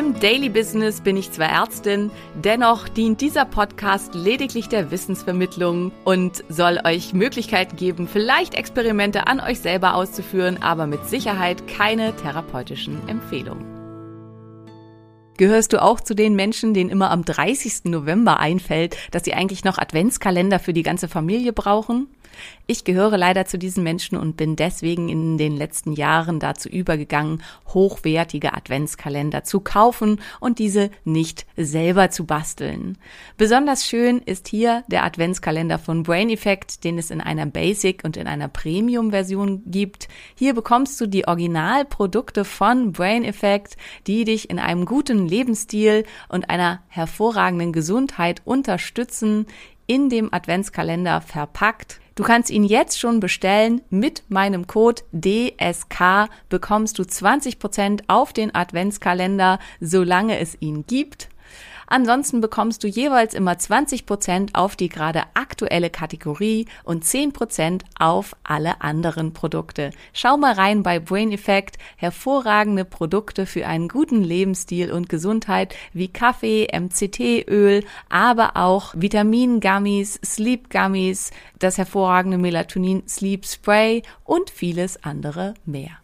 Im Daily Business bin ich zwar Ärztin, dennoch dient dieser Podcast lediglich der Wissensvermittlung und soll euch Möglichkeiten geben, vielleicht Experimente an euch selber auszuführen, aber mit Sicherheit keine therapeutischen Empfehlungen. Gehörst du auch zu den Menschen, denen immer am 30. November einfällt, dass sie eigentlich noch Adventskalender für die ganze Familie brauchen? Ich gehöre leider zu diesen Menschen und bin deswegen in den letzten Jahren dazu übergegangen, hochwertige Adventskalender zu kaufen und diese nicht selber zu basteln. Besonders schön ist hier der Adventskalender von Brain Effect, den es in einer Basic und in einer Premium Version gibt. Hier bekommst du die Originalprodukte von Brain Effect, die dich in einem guten Lebensstil und einer hervorragenden Gesundheit unterstützen in dem Adventskalender verpackt. Du kannst ihn jetzt schon bestellen. Mit meinem Code DSK bekommst du 20% auf den Adventskalender, solange es ihn gibt. Ansonsten bekommst du jeweils immer 20% auf die gerade aktuelle Kategorie und 10% auf alle anderen Produkte. Schau mal rein bei Brain Effect. Hervorragende Produkte für einen guten Lebensstil und Gesundheit wie Kaffee, MCT-Öl, aber auch Vitamin-Gummies, Sleep-Gummies, das hervorragende Melatonin Sleep Spray und vieles andere mehr.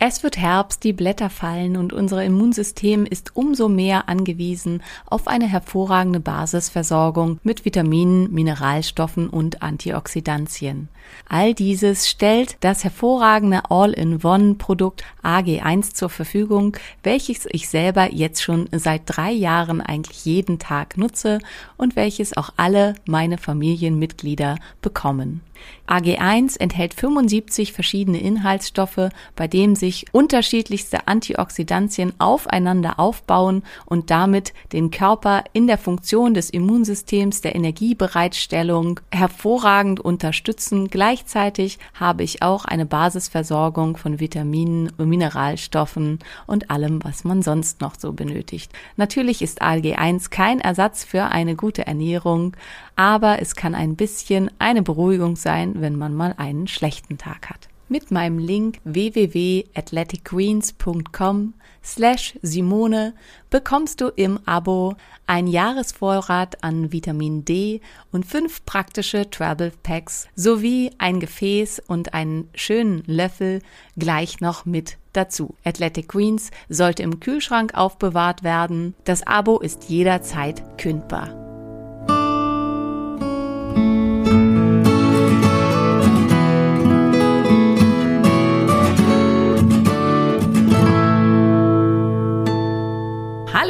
Es wird Herbst, die Blätter fallen und unser Immunsystem ist umso mehr angewiesen auf eine hervorragende Basisversorgung mit Vitaminen, Mineralstoffen und Antioxidantien. All dieses stellt das hervorragende All-in-One-Produkt AG1 zur Verfügung, welches ich selber jetzt schon seit drei Jahren eigentlich jeden Tag nutze und welches auch alle meine Familienmitglieder bekommen. AG1 enthält 75 verschiedene Inhaltsstoffe, bei denen sich unterschiedlichste Antioxidantien aufeinander aufbauen und damit den Körper in der Funktion des Immunsystems, der Energiebereitstellung hervorragend unterstützen. Gleichzeitig habe ich auch eine Basisversorgung von Vitaminen, Mineralstoffen und allem, was man sonst noch so benötigt. Natürlich ist AG1 kein Ersatz für eine gute Ernährung, aber es kann ein bisschen eine Beruhigung sein, wenn man mal einen schlechten Tag hat. Mit meinem Link www.athleticgreens.com slash Simone bekommst du im Abo ein Jahresvorrat an Vitamin D und fünf praktische Travel Packs sowie ein Gefäß und einen schönen Löffel gleich noch mit dazu. Athletic Greens sollte im Kühlschrank aufbewahrt werden. Das Abo ist jederzeit kündbar.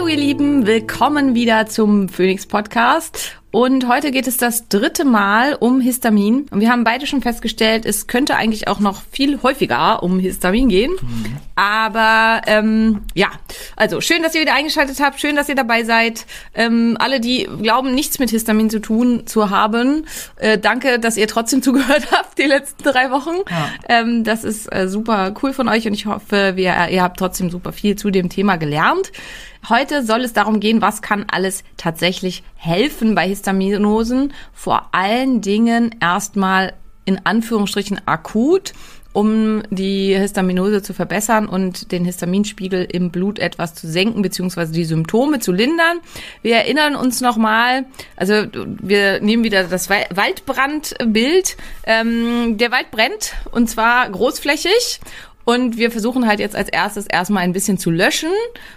Hallo ihr Lieben, willkommen wieder zum Phoenix Podcast. Und heute geht es das dritte Mal um Histamin. Und wir haben beide schon festgestellt, es könnte eigentlich auch noch viel häufiger um Histamin gehen. Mhm. Aber ähm, ja, also schön, dass ihr wieder eingeschaltet habt, schön, dass ihr dabei seid. Ähm, alle, die glauben, nichts mit Histamin zu tun zu haben, äh, danke, dass ihr trotzdem zugehört habt die letzten drei Wochen. Ja. Ähm, das ist äh, super cool von euch und ich hoffe, wir, ihr habt trotzdem super viel zu dem Thema gelernt. Heute soll es darum gehen, was kann alles tatsächlich helfen bei Histaminosen. Vor allen Dingen erstmal in Anführungsstrichen akut um die Histaminose zu verbessern und den Histaminspiegel im Blut etwas zu senken, beziehungsweise die Symptome zu lindern. Wir erinnern uns nochmal, also wir nehmen wieder das Waldbrandbild. Ähm, der Wald brennt und zwar großflächig und wir versuchen halt jetzt als erstes erstmal ein bisschen zu löschen,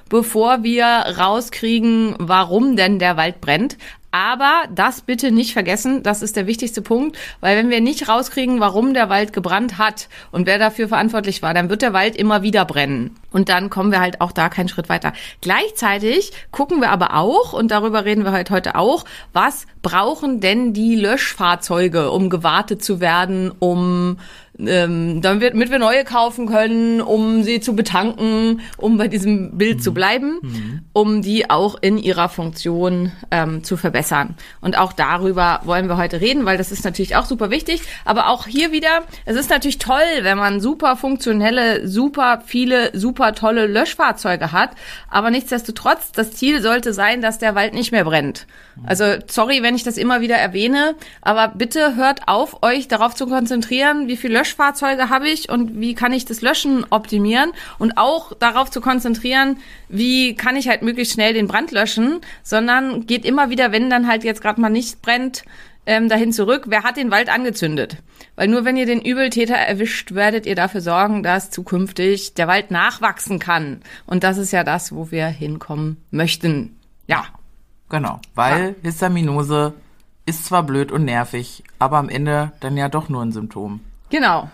bevor wir rauskriegen, warum denn der Wald brennt. Aber das bitte nicht vergessen, das ist der wichtigste Punkt, weil wenn wir nicht rauskriegen, warum der Wald gebrannt hat und wer dafür verantwortlich war, dann wird der Wald immer wieder brennen. Und dann kommen wir halt auch da keinen Schritt weiter. Gleichzeitig gucken wir aber auch, und darüber reden wir halt heute auch, was brauchen denn die Löschfahrzeuge, um gewartet zu werden, um ähm, damit wir neue kaufen können, um sie zu betanken, um bei diesem Bild mhm. zu bleiben, mhm. um die auch in ihrer Funktion ähm, zu verbessern. Und auch darüber wollen wir heute reden, weil das ist natürlich auch super wichtig. Aber auch hier wieder, es ist natürlich toll, wenn man super funktionelle, super viele, super tolle Löschfahrzeuge hat. Aber nichtsdestotrotz, das Ziel sollte sein, dass der Wald nicht mehr brennt. Also sorry, wenn ich das immer wieder erwähne, aber bitte hört auf, euch darauf zu konzentrieren, wie viel Löschfahrzeuge habe ich und wie kann ich das Löschen optimieren und auch darauf zu konzentrieren, wie kann ich halt möglichst schnell den Brand löschen, sondern geht immer wieder, wenn dann halt jetzt gerade mal nicht brennt, ähm, dahin zurück, wer hat den Wald angezündet? Weil nur wenn ihr den Übeltäter erwischt, werdet ihr dafür sorgen, dass zukünftig der Wald nachwachsen kann. Und das ist ja das, wo wir hinkommen möchten. Ja. Genau, weil ja. Histaminose ist zwar blöd und nervig, aber am Ende dann ja doch nur ein Symptom. Genau.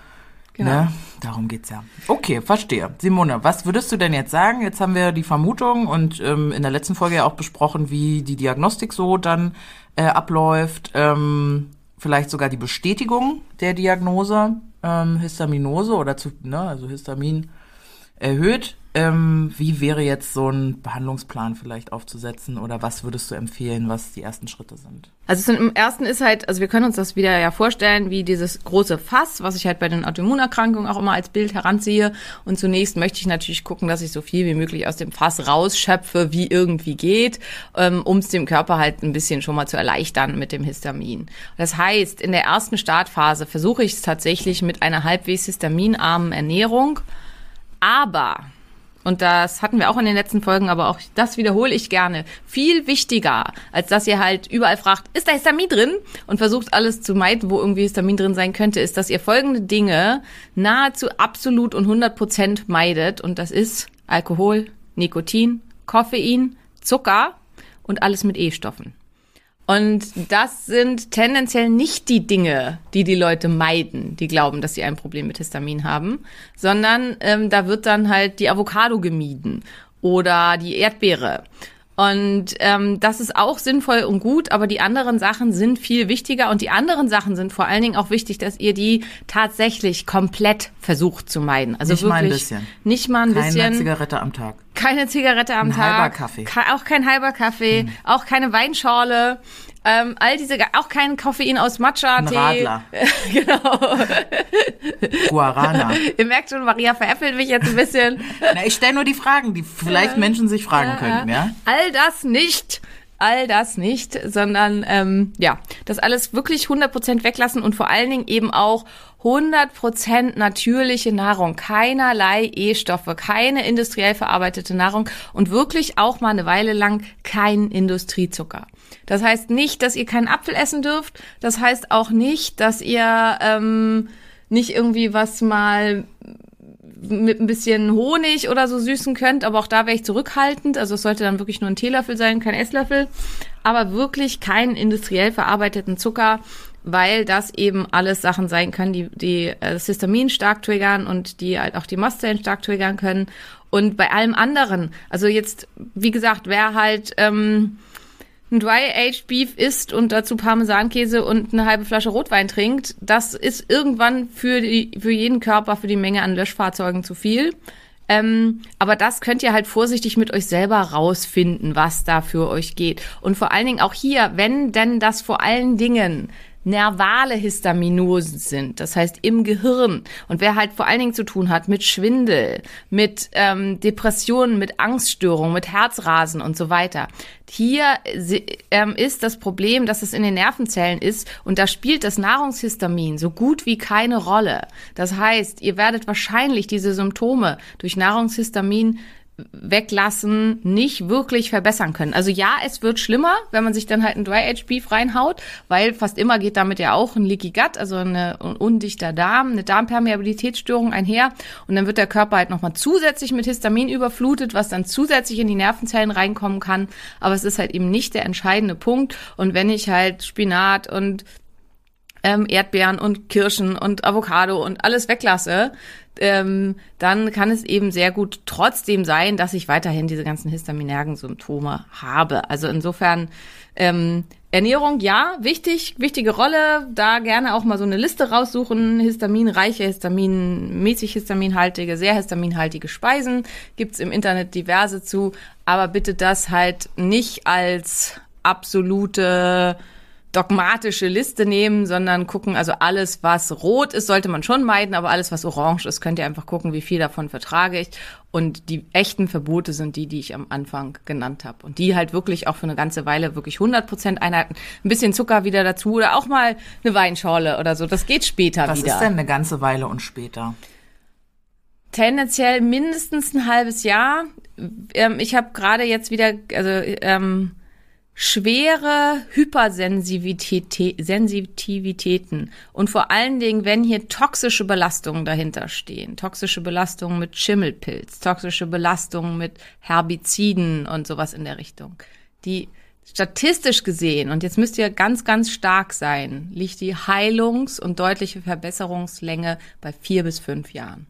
Genau. Ne? Darum geht's ja. Okay, verstehe. Simone, was würdest du denn jetzt sagen? Jetzt haben wir die Vermutung und ähm, in der letzten Folge ja auch besprochen, wie die Diagnostik so dann äh, abläuft. Ähm, vielleicht sogar die Bestätigung der Diagnose ähm, Histaminose oder zu, ne, also Histamin erhöht. Ähm, wie wäre jetzt so ein Behandlungsplan vielleicht aufzusetzen oder was würdest du empfehlen, was die ersten Schritte sind? Also im ersten ist halt, also wir können uns das wieder ja vorstellen, wie dieses große Fass, was ich halt bei den Autoimmunerkrankungen auch immer als Bild heranziehe. Und zunächst möchte ich natürlich gucken, dass ich so viel wie möglich aus dem Fass rausschöpfe, wie irgendwie geht, ähm, um es dem Körper halt ein bisschen schon mal zu erleichtern mit dem Histamin. Das heißt, in der ersten Startphase versuche ich es tatsächlich mit einer halbwegs histaminarmen Ernährung. Aber und das hatten wir auch in den letzten Folgen, aber auch das wiederhole ich gerne. Viel wichtiger, als dass ihr halt überall fragt, ist da Histamin drin? Und versucht alles zu meiden, wo irgendwie Histamin drin sein könnte, ist, dass ihr folgende Dinge nahezu absolut und 100 Prozent meidet. Und das ist Alkohol, Nikotin, Koffein, Zucker und alles mit E-Stoffen. Und das sind tendenziell nicht die Dinge, die die Leute meiden, die glauben, dass sie ein Problem mit Histamin haben, sondern ähm, da wird dann halt die Avocado gemieden oder die Erdbeere. Und ähm, das ist auch sinnvoll und gut, aber die anderen Sachen sind viel wichtiger und die anderen Sachen sind vor allen Dingen auch wichtig, dass ihr die tatsächlich komplett versucht zu meiden. Also nicht wirklich mal ein bisschen. Nicht mal ein Keine bisschen. Keine Zigarette am Tag. Keine Zigarette am ein Tag. Halber Kaffee. Auch kein halber Kaffee. Hm. Auch keine Weinschorle. Ähm, all diese, auch kein Koffein aus Matcha-Tee. Radler. genau. Guarana. Ihr merkt schon, Maria veräppelt mich jetzt ein bisschen. Na, ich stelle nur die Fragen, die vielleicht Menschen sich fragen ja, könnten, ja? All das nicht all das nicht, sondern ähm, ja, das alles wirklich 100% weglassen und vor allen Dingen eben auch 100% natürliche Nahrung, keinerlei E-Stoffe, keine industriell verarbeitete Nahrung und wirklich auch mal eine Weile lang kein Industriezucker. Das heißt nicht, dass ihr keinen Apfel essen dürft. Das heißt auch nicht, dass ihr ähm, nicht irgendwie was mal mit ein bisschen Honig oder so süßen könnt, aber auch da wäre ich zurückhaltend. Also es sollte dann wirklich nur ein Teelöffel sein, kein Esslöffel. Aber wirklich keinen industriell verarbeiteten Zucker, weil das eben alles Sachen sein können, die, die äh, Histamin stark triggern und die halt auch die Mastzellen stark triggern können. Und bei allem anderen, also jetzt, wie gesagt, wer halt ähm, ein Dry-Aged Beef isst und dazu Parmesankäse und eine halbe Flasche Rotwein trinkt, das ist irgendwann für, die, für jeden Körper, für die Menge an Löschfahrzeugen zu viel. Ähm, aber das könnt ihr halt vorsichtig mit euch selber rausfinden, was da für euch geht. Und vor allen Dingen auch hier, wenn denn das vor allen Dingen nervale Histaminosen sind, das heißt im Gehirn. Und wer halt vor allen Dingen zu tun hat mit Schwindel, mit ähm, Depressionen, mit Angststörungen, mit Herzrasen und so weiter. Hier ähm, ist das Problem, dass es in den Nervenzellen ist und da spielt das Nahrungshistamin so gut wie keine Rolle. Das heißt, ihr werdet wahrscheinlich diese Symptome durch Nahrungshistamin Weglassen nicht wirklich verbessern können. Also ja, es wird schlimmer, wenn man sich dann halt ein Dry-Age Beef reinhaut, weil fast immer geht damit ja auch ein Leaky Gut, also eine ein undichter Darm, eine Darmpermeabilitätsstörung einher. Und dann wird der Körper halt nochmal zusätzlich mit Histamin überflutet, was dann zusätzlich in die Nervenzellen reinkommen kann, aber es ist halt eben nicht der entscheidende Punkt. Und wenn ich halt Spinat und ähm, Erdbeeren und Kirschen und Avocado und alles weglasse, ähm, dann kann es eben sehr gut trotzdem sein, dass ich weiterhin diese ganzen histaminergen Symptome habe. Also insofern ähm, Ernährung, ja, wichtig, wichtige Rolle. Da gerne auch mal so eine Liste raussuchen. Histaminreiche, histaminmäßig histaminhaltige, sehr histaminhaltige Speisen. Gibt's im Internet diverse zu. Aber bitte das halt nicht als absolute dogmatische Liste nehmen, sondern gucken, also alles, was rot ist, sollte man schon meiden, aber alles, was orange ist, könnt ihr einfach gucken, wie viel davon vertrage ich. Und die echten Verbote sind die, die ich am Anfang genannt habe. Und die halt wirklich auch für eine ganze Weile wirklich 100 Prozent einhalten. Ein bisschen Zucker wieder dazu oder auch mal eine Weinschorle oder so. Das geht später Was wieder. ist denn eine ganze Weile und später? Tendenziell mindestens ein halbes Jahr. Ähm, ich habe gerade jetzt wieder, also ähm, schwere Hypersensitivität- Sensitivitäten. Und vor allen Dingen, wenn hier toxische Belastungen dahinter stehen, toxische Belastungen mit Schimmelpilz, toxische Belastungen mit Herbiziden und sowas in der Richtung, die statistisch gesehen, und jetzt müsst ihr ganz, ganz stark sein, liegt die Heilungs- und deutliche Verbesserungslänge bei vier bis fünf Jahren.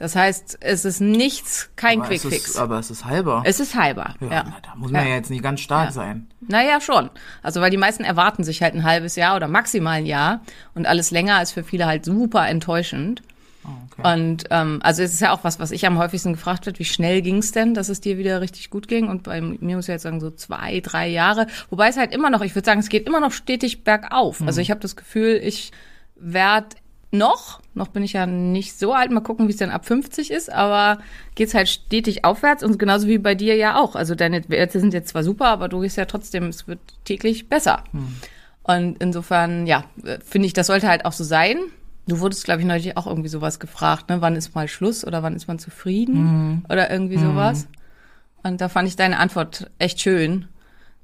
Das heißt, es ist nichts, kein aber es Quickfix. ist, aber es ist halber. Es ist heilbar. ja, Ja. Na, da muss man ja. Ja. jetzt nicht ganz stark Ja. sein. Naja, schon. Also, weil die meisten erwarten sich halt ein halbes Jahr oder maximal ein Jahr und alles länger ist für viele halt super enttäuschend. Oh, okay. Und ähm, also es ist ja auch was, was ich am häufigsten gefragt wird, wie schnell ging es denn, dass es dir wieder richtig gut ging? Und bei mir muss ich jetzt sagen, so zwei, drei Jahre. Wobei es halt immer noch, ich würde sagen, es geht immer noch stetig bergauf. Also ich habe das Gefühl, ich werd noch, noch bin ich ja nicht so alt, mal gucken, wie es dann ab 50 ist, aber geht's halt stetig aufwärts und genauso wie bei dir ja auch. Also deine Werte sind jetzt zwar super, aber du gehst ja trotzdem, es wird täglich besser. Und insofern, ja, finde ich, das sollte halt auch so sein. Du wurdest, glaube ich, neulich auch irgendwie sowas gefragt, ne? Wann ist mal Schluss oder wann ist man zufrieden oder irgendwie sowas. Und da fand ich deine Antwort echt schön.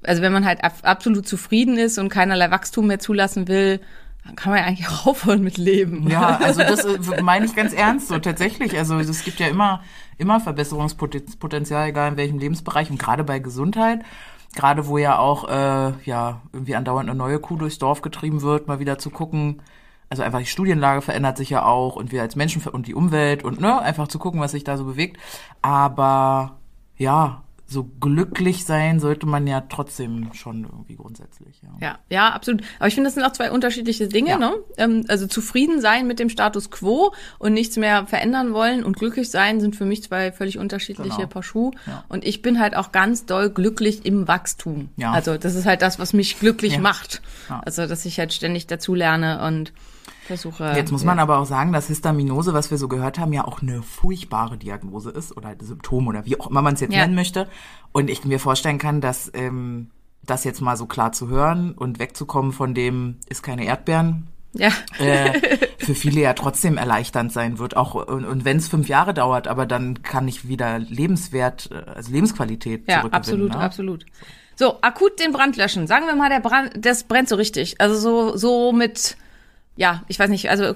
Also wenn man halt ab, absolut zufrieden ist und keinerlei Wachstum mehr zulassen will, dann kann man ja eigentlich auch aufhören mit Leben. Ja, also das äh, meine ich ganz ernst so tatsächlich. Also es gibt ja immer immer Verbesserungspotenzial, egal in welchem Lebensbereich und gerade bei Gesundheit. Gerade wo ja auch äh, ja irgendwie andauernd eine neue Kuh durchs Dorf getrieben wird, mal wieder zu gucken. Also einfach die Studienlage verändert sich ja auch und wir als Menschen und die Umwelt und ne einfach zu gucken, was sich da so bewegt. Aber ja, so glücklich sein sollte man ja trotzdem schon irgendwie grundsätzlich. Ja. Ja, ja, absolut. Aber ich finde, das sind auch zwei unterschiedliche Dinge. Ja. Ne? Ähm, also zufrieden sein mit dem Status quo und nichts mehr verändern wollen und glücklich sein sind für mich zwei völlig unterschiedliche Genau. Paar Schuhe. Ja. Und ich bin halt auch ganz doll glücklich im Wachstum. Ja. Also das ist halt das, was mich glücklich Ja. macht. Ja. Also dass ich halt ständig dazu lerne und versuche. Jetzt muss man aber auch sagen, dass Histaminose, was wir so gehört haben, ja auch eine furchtbare Diagnose ist oder Symptom oder wie auch immer man es jetzt Ja. nennen möchte. Und ich mir vorstellen kann, dass ähm, das jetzt mal so klar zu hören und wegzukommen von dem ist keine Erdbeeren, ja. äh, für viele ja trotzdem erleichternd sein wird. Auch und, und wenn es fünf Jahre dauert, aber dann kann ich wieder lebenswert, äh, also Lebensqualität Ja, absolut, ne? absolut. So, akut den Brand löschen. Sagen wir mal, der Brand, das brennt so richtig. Also so, so mit, ja, ich weiß nicht, also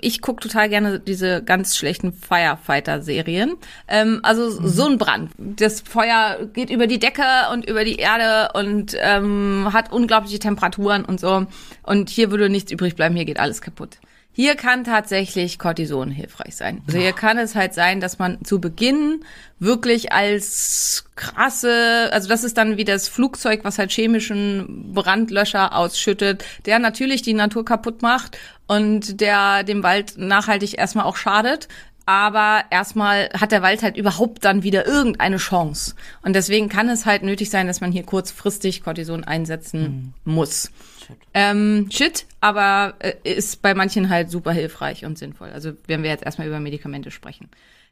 ich guck total gerne diese ganz schlechten Firefighter-Serien. Ähm, also so ein Brand. Das Feuer geht über die Decke und über die Erde und ähm, hat unglaubliche Temperaturen und so. Und hier würde nichts übrig bleiben, hier geht alles kaputt. Hier kann tatsächlich Cortison hilfreich sein. Also hier kann es halt sein, dass man zu Beginn wirklich als krasse, also das ist dann wie das Flugzeug, was halt chemischen Brandlöscher ausschüttet, der natürlich die Natur kaputt macht und der dem Wald nachhaltig erstmal auch schadet. Aber erstmal hat der Wald halt überhaupt dann wieder irgendeine Chance. Und deswegen kann es halt nötig sein, dass man hier kurzfristig Cortison einsetzen muss. Shit. Ähm, shit, aber äh, ist bei manchen halt super hilfreich und sinnvoll. Also wenn wir jetzt erstmal über Medikamente sprechen.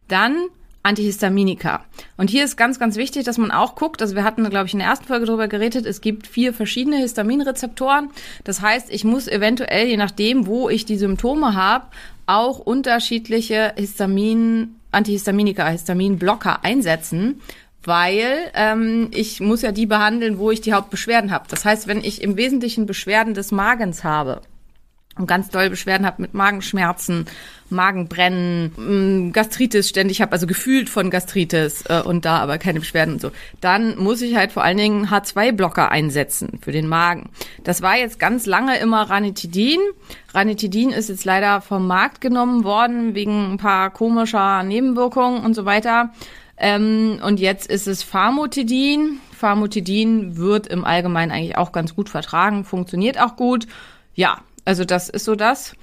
Dann Antihistaminika. Und hier ist ganz, ganz wichtig, dass man auch guckt, also wir hatten, glaube ich, in der ersten Folge darüber geredet, es gibt vier verschiedene Histaminrezeptoren. Das heißt, ich muss eventuell, je nachdem, wo ich die Symptome habe, auch unterschiedliche Histamin Antihistaminika, Histaminblocker einsetzen, weil ähm, ich muss ja die behandeln, wo ich die Hauptbeschwerden habe. Das heißt, wenn ich im Wesentlichen Beschwerden des Magens habe und ganz doll Beschwerden habe mit Magenschmerzen, Magenbrennen, mm, Gastritis ständig habe, also gefühlt von Gastritis äh, und da aber keine Beschwerden und so, dann muss ich halt vor allen Dingen H2-Blocker einsetzen für den Magen. Das war jetzt ganz lange immer Ranitidin. Ranitidin ist jetzt leider vom Markt genommen worden wegen ein paar komischer Nebenwirkungen und so weiter. Ähm, und jetzt ist es Pharmotidin. Pharmotidin wird im Allgemeinen eigentlich auch ganz gut vertragen, funktioniert auch gut. Ja, also das ist so das.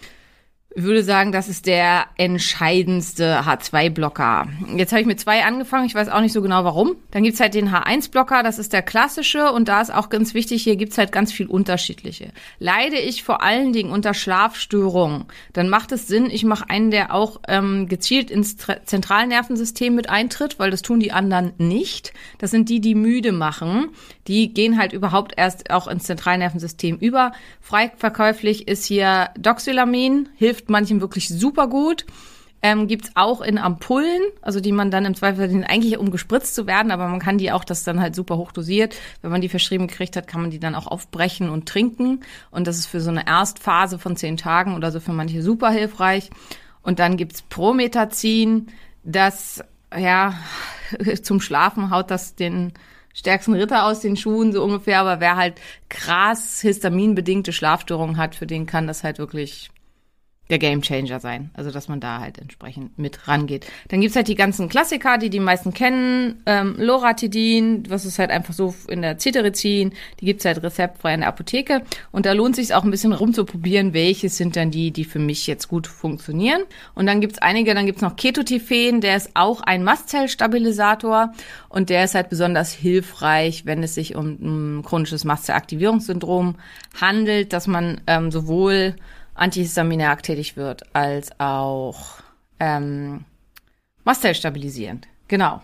Ich würde sagen, das ist der entscheidendste H2-Blocker. Jetzt habe ich mit zwei angefangen, ich weiß auch nicht so genau warum. Dann gibt's halt den H1-Blocker, das ist der klassische und da ist auch ganz wichtig, hier gibt's halt ganz viel unterschiedliche. Leide ich vor allen Dingen unter Schlafstörungen, dann macht es Sinn, ich mache einen, der auch ähm, gezielt ins Zentralnervensystem mit eintritt, weil das tun die anderen nicht. Das sind die, die müde machen. Die gehen halt überhaupt erst auch ins Zentralnervensystem über. Frei verkäuflich ist hier Doxylamin, hilft hilft manchen wirklich super gut. Ähm, gibt's auch in Ampullen, also die man dann im Zweifel sind eigentlich um gespritzt zu werden, aber man kann die auch, das dann halt super hoch dosiert. Wenn man die verschrieben gekriegt hat, kann man die dann auch aufbrechen und trinken. Und das ist für so eine Erstphase von zehn Tagen oder so für manche super hilfreich. Und dann gibt's Prometazin, das ja zum Schlafen haut das den stärksten Ritter aus den Schuhen, so ungefähr, aber wer halt krass histaminbedingte Schlafstörungen hat, für den kann das halt wirklich der Gamechanger sein. Also dass man da halt entsprechend mit rangeht. Dann gibt's halt die ganzen Klassiker, die die meisten kennen. Ähm, Loratidin, was ist halt einfach so in der Cetirizin. Die gibt's halt rezeptfrei in der Apotheke. Und da lohnt sich auch ein bisschen rumzuprobieren, welche sind dann die, die für mich jetzt gut funktionieren. Und dann gibt's einige, dann gibt's noch Ketotifen, der ist auch ein Mastzellstabilisator. Und der ist halt besonders hilfreich, wenn es sich um ein chronisches Mastzellaktivierungssyndrom handelt, dass man ähm, sowohl antihistaminerg tätig wird, als auch ähm, Mastzellstabilisierend. Genau.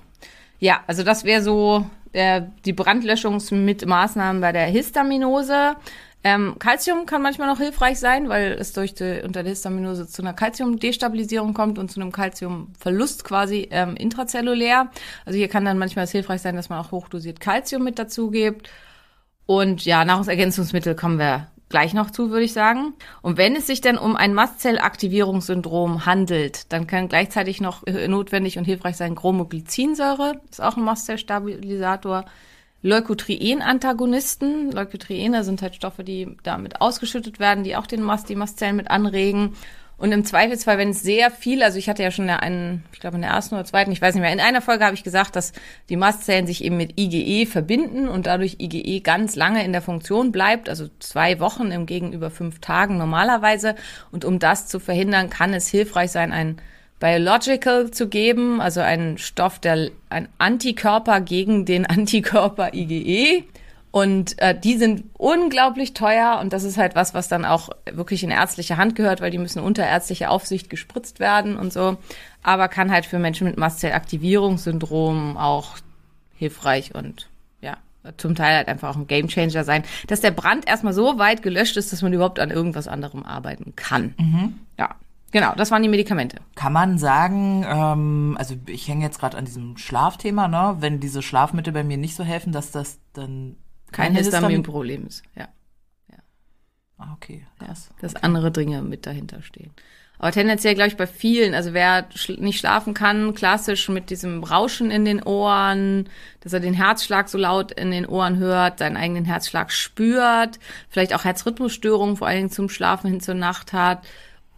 Ja, also das wäre so äh, die Brandlöschungsmaßnahmen bei der Histaminose. Ähm, Calcium kann manchmal noch hilfreich sein, weil es durch die, unter der Histaminose zu einer Calciumdestabilisierung kommt und zu einem Calciumverlust quasi ähm, intrazellulär. Also hier kann dann manchmal es hilfreich sein, dass man auch hochdosiert Calcium mit dazu gibt. Und ja, Nahrungsergänzungsmittel kommen wir gleich noch zu, würde ich sagen. Und wenn es sich dann um ein Mastzellaktivierungssyndrom handelt, dann kann gleichzeitig noch notwendig und hilfreich sein Chromoglycinsäure, ist auch ein Mastzellstabilisator. Leukotrien-Antagonisten. Leukotriene sind halt Stoffe, die damit ausgeschüttet werden, die auch den Mast, die Mastzellen mit anregen. Und im Zweifelsfall, wenn es sehr viel, also ich hatte ja schon einen, ich glaube in der ersten oder zweiten, ich weiß nicht mehr, in einer Folge habe ich gesagt, dass die Mastzellen sich eben mit IgE verbinden und dadurch IgE ganz lange in der Funktion bleibt, also zwei Wochen im Gegenüber fünf Tagen normalerweise. Und um das zu verhindern, kann es hilfreich sein, ein Biological zu geben, also einen Stoff, der ein Antikörper gegen den Antikörper IgE und äh, die sind unglaublich teuer und das ist halt was, was dann auch wirklich in ärztliche Hand gehört, weil die müssen unter ärztliche Aufsicht gespritzt werden und so. Aber kann halt für Menschen mit Mastzellaktivierungssyndrom auch hilfreich und ja, zum Teil halt einfach auch ein Gamechanger sein, dass der Brand erstmal so weit gelöscht ist, dass man überhaupt an irgendwas anderem arbeiten kann. Mhm. Ja. Genau, das waren die Medikamente. Kann man sagen, ähm, also ich hänge jetzt gerade an diesem Schlafthema, ne? Wenn diese Schlafmittel bei mir nicht so helfen, dass das dann kein Histaminproblem ist, ja. ja. Ah, okay. Krass. Ja, dass okay. andere Dinge mit dahinter stehen. Aber tendenziell, glaube ich, bei vielen, also wer schl nicht schlafen kann, klassisch mit diesem Rauschen in den Ohren, dass er den Herzschlag so laut in den Ohren hört, seinen eigenen Herzschlag spürt, vielleicht auch Herzrhythmusstörungen, vor allen Dingen zum Schlafen hin zur Nacht hat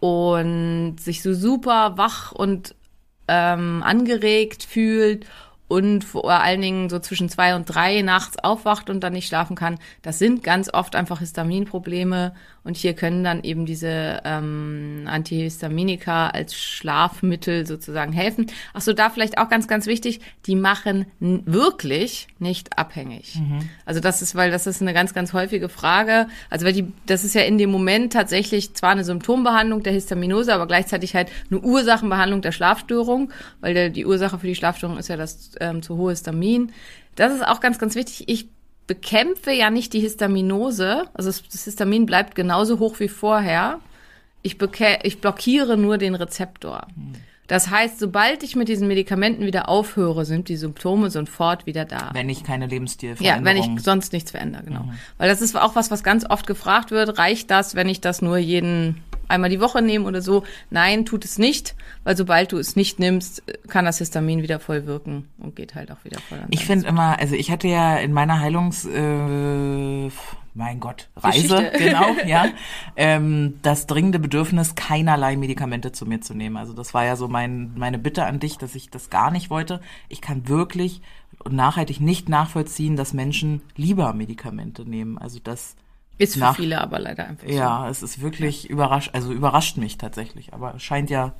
und sich so super wach und ähm, angeregt fühlt und vor allen Dingen so zwischen zwei und drei nachts aufwacht und dann nicht schlafen kann, das sind ganz oft einfach Histaminprobleme und hier können dann eben diese ähm, Antihistaminika als Schlafmittel sozusagen helfen. Ach so, da vielleicht auch ganz, ganz wichtig, die machen wirklich nicht abhängig. Mhm. Also das ist, weil das ist eine ganz, ganz häufige Frage. Also weil die, das ist ja in dem Moment tatsächlich zwar eine Symptombehandlung der Histaminose, aber gleichzeitig halt eine Ursachenbehandlung der Schlafstörung, weil der, die Ursache für die Schlafstörung ist ja das ähm, zu hohe Histamin. Das ist auch ganz, ganz wichtig. Ich bekämpfe ja nicht die Histaminose, also das Histamin bleibt genauso hoch wie vorher. Ich, ich blockiere nur den Rezeptor. Das heißt, sobald ich mit diesen Medikamenten wieder aufhöre, sind die Symptome sofort wieder da. Wenn ich keine Lebensstilveränderung... Ja, wenn ich sonst nichts verändere, genau. Weil das ist auch was, was ganz oft gefragt wird. Reicht das, wenn ich das nur jeden einmal die Woche nehme oder so? Nein, tut es nicht, weil sobald du es nicht nimmst, kann das Histamin wieder voll wirken und geht halt auch wieder voll an. Ich finde immer, also ich hatte ja in meiner Heilungs, äh, mein Gott, Reise, Geschichte. genau, ja, ähm, das dringende Bedürfnis, keinerlei Medikamente zu mir zu nehmen. Also das war ja so mein, meine Bitte an dich, dass ich das gar nicht wollte. Ich kann wirklich und nachhaltig nicht nachvollziehen, dass Menschen lieber Medikamente nehmen. Also das, ist für nach- viele aber leider einfach so. ja, es ist wirklich überrascht, also überrascht mich tatsächlich, aber scheint ja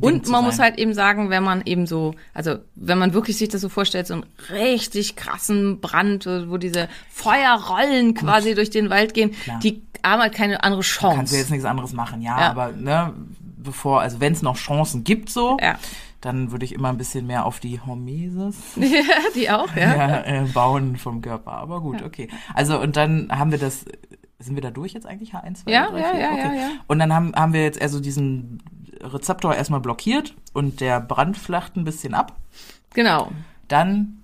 Und man muss halt eben sagen, wenn man eben so, also wenn man wirklich sich das so vorstellt, so einen richtig krassen Brand, wo diese Feuerrollen quasi durch den Wald gehen, die haben halt keine andere kannst du jetzt Chance. nichts anderes machen, ja, Ja. aber ne, bevor, also wenn es noch Chancen gibt so, Ja. dann würde ich immer ein bisschen mehr auf die Hormesis Ja, die auch, ja. ja, äh, bauen vom Körper. Aber gut, okay. Also und dann haben wir das, sind wir da durch jetzt eigentlich H1, 2, Ja, 3, ja, 4? ja, okay. ja, ja. Und dann haben, haben wir jetzt also diesen Rezeptor erstmal blockiert und der Brand flacht ein bisschen ab. Genau. Dann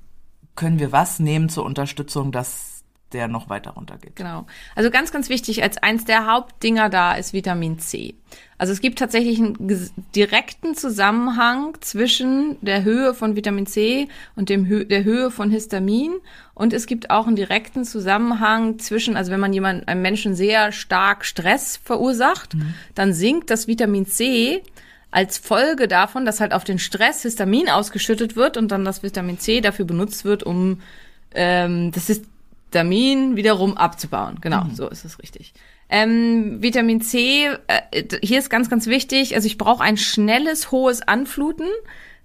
können wir was nehmen zur Unterstützung, dass der noch weiter runtergeht. Genau. Also ganz, ganz wichtig, als eins der Hauptdinger da ist Vitamin C. Also es gibt tatsächlich einen direkten Zusammenhang zwischen der Höhe von Vitamin C und dem der Höhe von Histamin. Und es gibt auch einen direkten Zusammenhang zwischen, also wenn man jemand, einem Menschen sehr stark Stress verursacht, dann sinkt das Vitamin C als Folge davon, dass halt auf den Stress Histamin ausgeschüttet wird und dann das Vitamin C dafür benutzt wird, um ähm, das Histamin wiederum abzubauen. Genau, so ist es richtig. Ähm, Vitamin C, äh, hier ist ganz, ganz wichtig, also ich brauche ein schnelles, hohes Anfluten.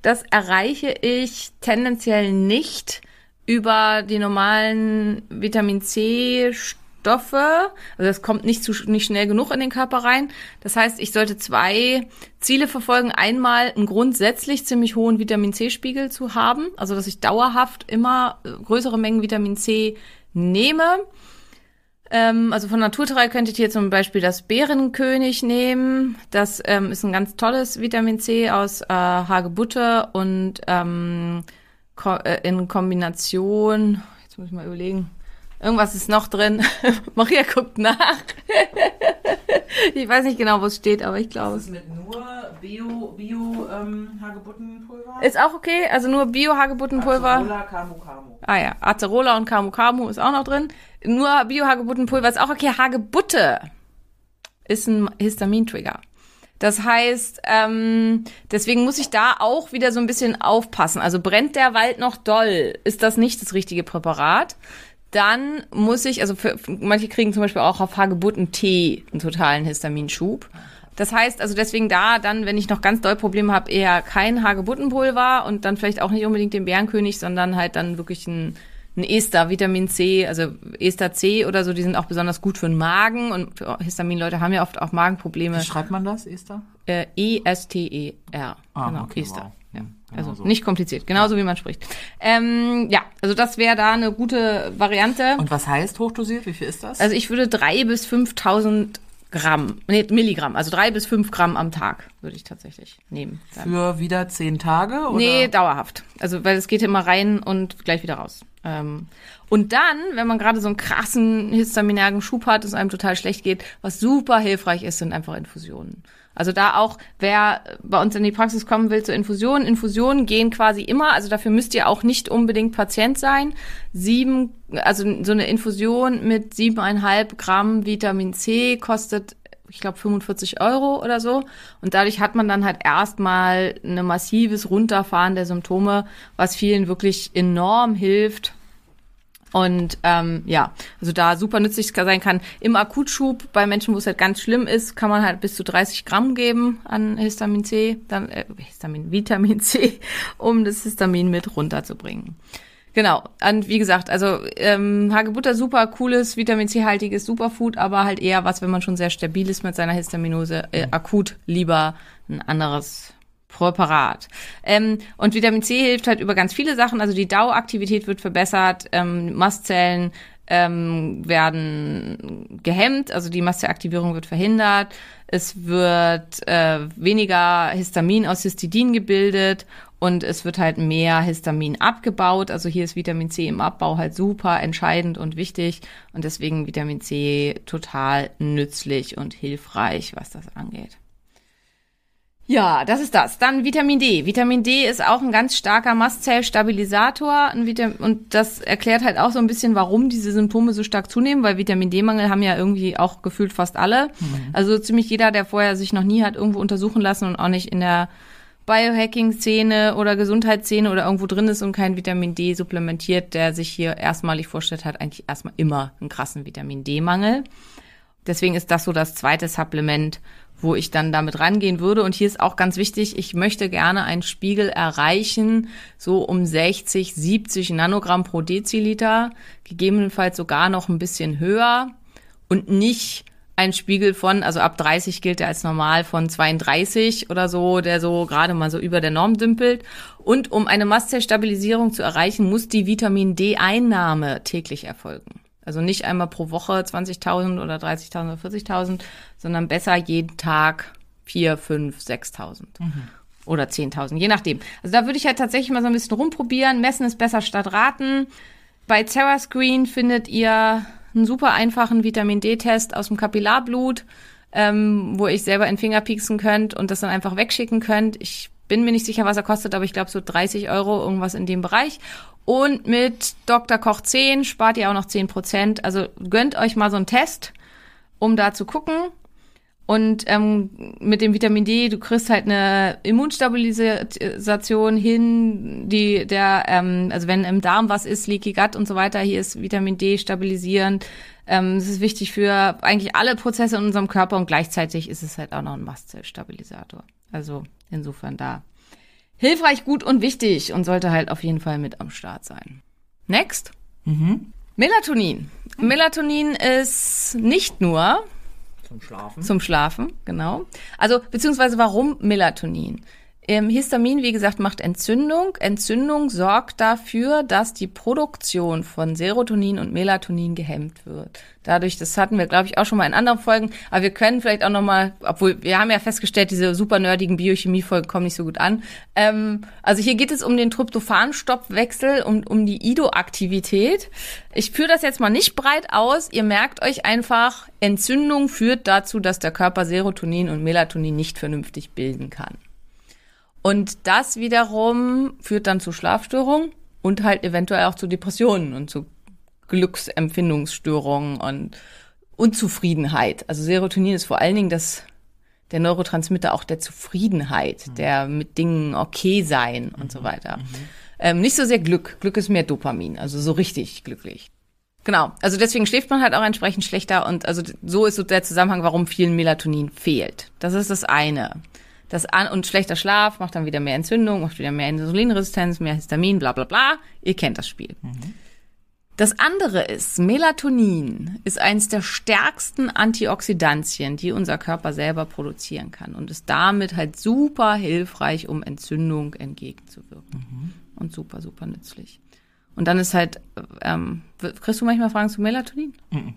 Das erreiche ich tendenziell nicht über die normalen Vitamin C Stoffe. Also das kommt nicht zu nicht schnell genug in den Körper rein. Das heißt, ich sollte zwei Ziele verfolgen. Einmal einen grundsätzlich ziemlich hohen Vitamin C Spiegel zu haben, also dass ich dauerhaft immer größere Mengen Vitamin C nehme. Ähm, also von Naturtreu könntet ihr zum Beispiel das Bärenkönig nehmen. Das ähm, ist ein ganz tolles Vitamin C aus äh, Hagebutte und ähm, ko äh, in Kombination, jetzt muss ich mal überlegen, irgendwas ist noch drin. Maria guckt nach. ich weiß nicht genau, wo es steht, aber ich glaube, es mit nur Bio, Bio ähm, Hagebuttenpulver? ist auch okay. Also nur Bio-Hagebuttenpulver. Kamu Kamu. Ah ja, Acerola und Camu Camu ist auch noch drin. Nur Bio-Hagebuttenpulver ist auch okay. Hagebutte ist ein Histamin-Trigger. Das heißt, ähm, deswegen muss ich da auch wieder so ein bisschen aufpassen. Also brennt der Wald noch doll, ist das nicht das richtige Präparat. Dann muss ich, also für, manche kriegen zum Beispiel auch auf Hagebuttentee einen totalen Histaminschub. Das heißt, also deswegen da dann, wenn ich noch ganz doll Probleme habe, eher kein Hagebuttenpulver und dann vielleicht auch nicht unbedingt den Bärenkönig, sondern halt dann wirklich ein, ein Ester, Vitamin C, also Ester C oder so, die sind auch besonders gut für den Magen und Histaminleute haben ja oft auch Magenprobleme. Wie schreibt man das, Esther? Äh, E-S-T-E-R. Ah, genau, okay, Ester. wow. Ja. Hm, Also genau so. nicht kompliziert, genauso wie man spricht. Ähm, ja, also das wäre da eine gute Variante. Und was heißt hochdosiert? Wie viel ist das? Also ich würde drei bis 5.000 Gramm, nee, Milligramm, also drei bis fünf Gramm am Tag würde ich tatsächlich nehmen. Dann. Für wieder zehn Tage? Oder? Nee, dauerhaft. Also, weil es geht immer rein und gleich wieder raus. Ähm, und dann, wenn man gerade so einen krassen histaminergen Schub hat, es einem total schlecht geht, was super hilfreich ist, sind einfach Infusionen. Also da auch, wer bei uns in die Praxis kommen will zur Infusion, Infusionen gehen quasi immer, also dafür müsst ihr auch nicht unbedingt Patient sein. Sieben, also so eine Infusion mit siebeneinhalb Gramm Vitamin C kostet ich glaube 45 Euro oder so. Und dadurch hat man dann halt erstmal ein massives Runterfahren der Symptome, was vielen wirklich enorm hilft. Und ähm, ja, also da super nützlich sein kann. Im Akutschub bei Menschen, wo es halt ganz schlimm ist, kann man halt bis zu 30 Gramm geben an Histamin C, dann äh, Histamin, Vitamin C, um das Histamin mit runterzubringen. Genau. Und wie gesagt, also ähm, Hagebutter super cooles, Vitamin C-haltiges Superfood, aber halt eher was, wenn man schon sehr stabil ist mit seiner Histaminose, äh, akut lieber ein anderes Präparat. Ähm, und Vitamin C hilft halt über ganz viele Sachen. Also die DAO-Aktivität wird verbessert, ähm, Mastzellen ähm, werden gehemmt, also die Mastzellaktivierung wird verhindert. es wird äh, weniger Histamin aus Histidin gebildet und es wird halt mehr Histamin abgebaut. Also hier ist Vitamin C im Abbau halt super entscheidend und wichtig und deswegen Vitamin C total nützlich und hilfreich, was das angeht. Ja, das ist das. Dann Vitamin D. Vitamin D ist auch ein ganz starker Mastzellstabilisator und das erklärt halt auch so ein bisschen, warum diese Symptome so stark zunehmen, weil Vitamin D-Mangel haben ja irgendwie auch gefühlt fast alle. Mhm. Also ziemlich jeder, der vorher sich noch nie hat irgendwo untersuchen lassen und auch nicht in der Biohacking-Szene oder Gesundheitsszene oder irgendwo drin ist und kein Vitamin D supplementiert, der sich hier erstmalig vorstellt, hat eigentlich erstmal immer einen krassen Vitamin D-Mangel. Deswegen ist das so das zweite Supplement, wo ich dann damit rangehen würde. Und hier ist auch ganz wichtig, ich möchte gerne einen Spiegel erreichen, so um 60, 70 Nanogramm pro Deziliter, gegebenenfalls sogar noch ein bisschen höher und nicht ein Spiegel von, also ab 30 gilt er als normal von 32 oder so, der so gerade mal so über der Norm dümpelt. Und um eine Mastzellstabilisierung zu erreichen, muss die Vitamin D-Einnahme täglich erfolgen. Also nicht einmal pro Woche 20.000 oder 30.000 oder 40.000, sondern besser jeden Tag 4, 5, 6.000. Mhm. Oder 10.000, je nachdem. Also da würde ich halt tatsächlich mal so ein bisschen rumprobieren. Messen ist besser statt raten. Bei TerraScreen findet ihr einen super einfachen Vitamin D-Test aus dem Kapillarblut, ähm, wo ich selber in den Finger pieksen könnt und das dann einfach wegschicken könnt. Ich bin mir nicht sicher, was er kostet, aber ich glaube so 30 Euro, irgendwas in dem Bereich. Und mit Dr. Koch 10 spart ihr auch noch 10 Prozent. Also gönnt euch mal so einen Test, um da zu gucken. Und ähm, mit dem Vitamin D, du kriegst halt eine Immunstabilisation hin, die der, ähm, also wenn im Darm was ist, Leaky Gut und so weiter, hier ist Vitamin D stabilisierend. Ähm, es ist wichtig für eigentlich alle Prozesse in unserem Körper und gleichzeitig ist es halt auch noch ein Mastzellstabilisator. Also insofern da hilfreich, gut und wichtig und sollte halt auf jeden Fall mit am Start sein. Next. Mhm. Melatonin. Melatonin ist nicht nur zum Schlafen. Zum Schlafen, genau. Also beziehungsweise warum Melatonin? Ähm, Histamin, wie gesagt, macht Entzündung. Entzündung sorgt dafür, dass die Produktion von Serotonin und Melatonin gehemmt wird. Dadurch, das hatten wir, glaube ich, auch schon mal in anderen Folgen, aber wir können vielleicht auch noch mal, obwohl wir haben ja festgestellt, diese super nerdigen Biochemie-Folgen kommen nicht so gut an. Ähm, also hier geht es um den Tryptophan-Stoppwechsel und um die IDO-Aktivität. Ich führe das jetzt mal nicht breit aus. Ihr merkt euch einfach, Entzündung führt dazu, dass der Körper Serotonin und Melatonin nicht vernünftig bilden kann. Und das wiederum führt dann zu Schlafstörungen und halt eventuell auch zu Depressionen und zu Glücksempfindungsstörungen und Unzufriedenheit. Also Serotonin ist vor allen Dingen das der Neurotransmitter auch der Zufriedenheit, mhm. der mit Dingen okay sein und mhm. so weiter. Mhm. Ähm, nicht so sehr Glück. Glück ist mehr Dopamin, also so richtig glücklich. Genau. Also deswegen schläft man halt auch entsprechend schlechter und also so ist so der Zusammenhang, warum vielen Melatonin fehlt. Das ist das eine. Das an und schlechter Schlaf macht dann wieder mehr Entzündung, macht wieder mehr Insulinresistenz, mehr Histamin, bla bla bla. Ihr kennt das Spiel. Mhm. Das andere ist, Melatonin ist eines der stärksten Antioxidantien, die unser Körper selber produzieren kann und ist damit halt super hilfreich, um Entzündung entgegenzuwirken. Mhm. Und super, super nützlich. Und dann ist halt, ähm, kriegst du manchmal Fragen zu Melatonin? Mhm.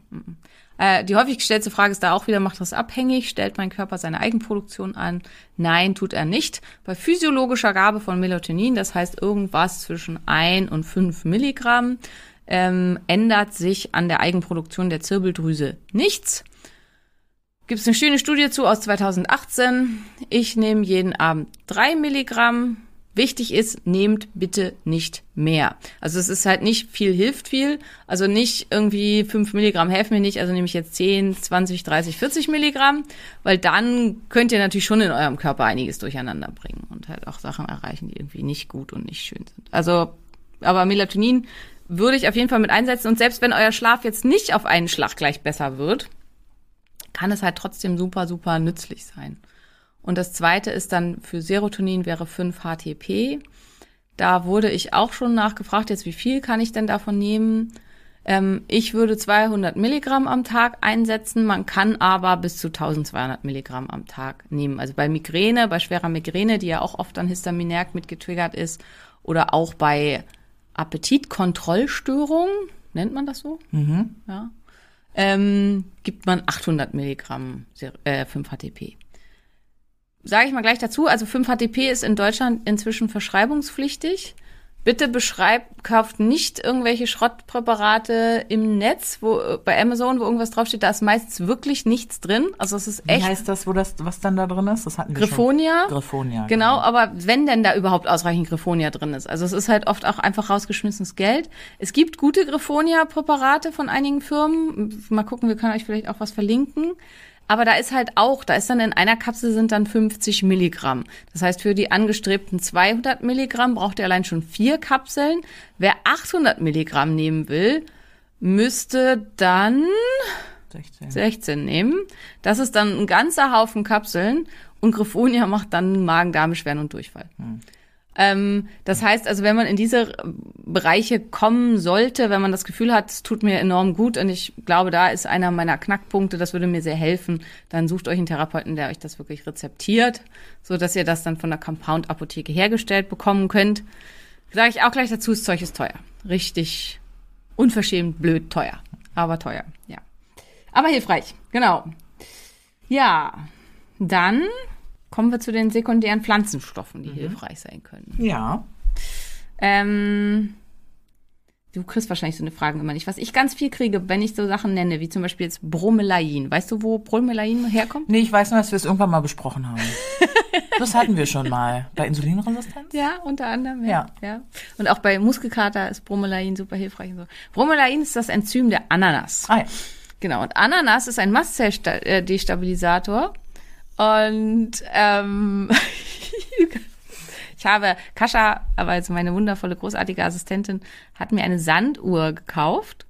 Äh, die häufig gestellte Frage ist da auch wieder, macht das abhängig? Stellt mein Körper seine Eigenproduktion an? Nein, tut er nicht. Bei physiologischer Gabe von Melatonin, das heißt irgendwas zwischen ein und fünf Milligramm, ähm, ändert sich an der Eigenproduktion der Zirbeldrüse nichts. Gibt es eine schöne Studie zu aus 2018. Ich nehme jeden Abend drei Milligramm Wichtig ist, nehmt bitte nicht mehr. Also es ist halt nicht viel hilft viel. Also nicht irgendwie fünf Milligramm helfen mir nicht. Also nehme ich jetzt 10, 20, 30, 40 Milligramm, weil dann könnt ihr natürlich schon in eurem Körper einiges durcheinander bringen und halt auch Sachen erreichen, die irgendwie nicht gut und nicht schön sind. Also, aber Melatonin würde ich auf jeden Fall mit einsetzen. Und selbst wenn euer Schlaf jetzt nicht auf einen Schlag gleich besser wird, kann es halt trotzdem super, super nützlich sein. Und das zweite ist dann für Serotonin wäre 5-HTP. Da wurde ich auch schon nachgefragt, jetzt wie viel kann ich denn davon nehmen? Ähm, ich würde 200 Milligramm am Tag einsetzen. Man kann aber bis zu 1200 Milligramm am Tag nehmen. Also bei Migräne, bei schwerer Migräne, die ja auch oft an Histaminerg mit getriggert ist, oder auch bei Appetitkontrollstörungen, nennt man das so? Mhm. Ja ähm, gibt man 800 Milligramm äh, 5-HTP. Sage ich mal gleich dazu, also 5-HTP ist in Deutschland inzwischen verschreibungspflichtig. Bitte beschreibt, kauft nicht irgendwelche Schrottpräparate im Netz, wo äh, bei Amazon, wo irgendwas draufsteht, da ist meistens wirklich nichts drin. Also es ist Wie echt heißt das, wo das, was dann da drin ist? Das hatten wir Griffonia. schon. Griffonia. Genau, aber wenn denn da überhaupt ausreichend Griffonia drin ist. Also es ist halt oft auch einfach rausgeschmissenes Geld. Es gibt gute Griffonia-Präparate von einigen Firmen. Mal gucken, wir können euch vielleicht auch was verlinken. Aber da ist halt auch, da ist dann in einer Kapsel sind dann 50 Milligramm. Das heißt, für die angestrebten 200 Milligramm braucht ihr allein schon vier Kapseln. Wer 800 Milligramm nehmen will, müsste dann 16. 16 nehmen. Das ist dann ein ganzer Haufen Kapseln und Griffonia macht dann Magen-Darm-Beschwerden und Durchfall. Ähm, das heißt also, wenn man in diese Bereiche kommen sollte, wenn man das Gefühl hat, es tut mir enorm gut und ich glaube, da ist einer meiner Knackpunkte, das würde mir sehr helfen, dann sucht euch einen Therapeuten, der euch das wirklich rezeptiert, so dass ihr das dann von der Compound-Apotheke hergestellt bekommen könnt. Sage ich auch gleich dazu, das Zeug ist teuer. Richtig unverschämt blöd teuer. Aber teuer, ja. Aber hilfreich, genau. Ja, dann kommen wir zu den sekundären Pflanzenstoffen, die hilfreich sein können. Ja. Ähm, du kriegst wahrscheinlich so eine Frage immer nicht. Was ich ganz viel kriege, wenn ich so Sachen nenne, wie zum Beispiel jetzt Bromelain. Weißt du, wo Bromelain herkommt? Nee, ich weiß nur, dass wir es irgendwann mal besprochen haben. das hatten wir schon mal. Bei Insulinresistenz? Ja, unter anderem. Ja. ja. Und auch bei Muskelkater ist Bromelain super hilfreich. Und so. Bromelain ist das Enzym der Ananas. Ah ja. Genau, und Ananas ist ein Mastzell-Destabilisator. Und ähm, ich habe, Kascha, aber also meine wundervolle, großartige Assistentin, hat mir eine Sanduhr gekauft.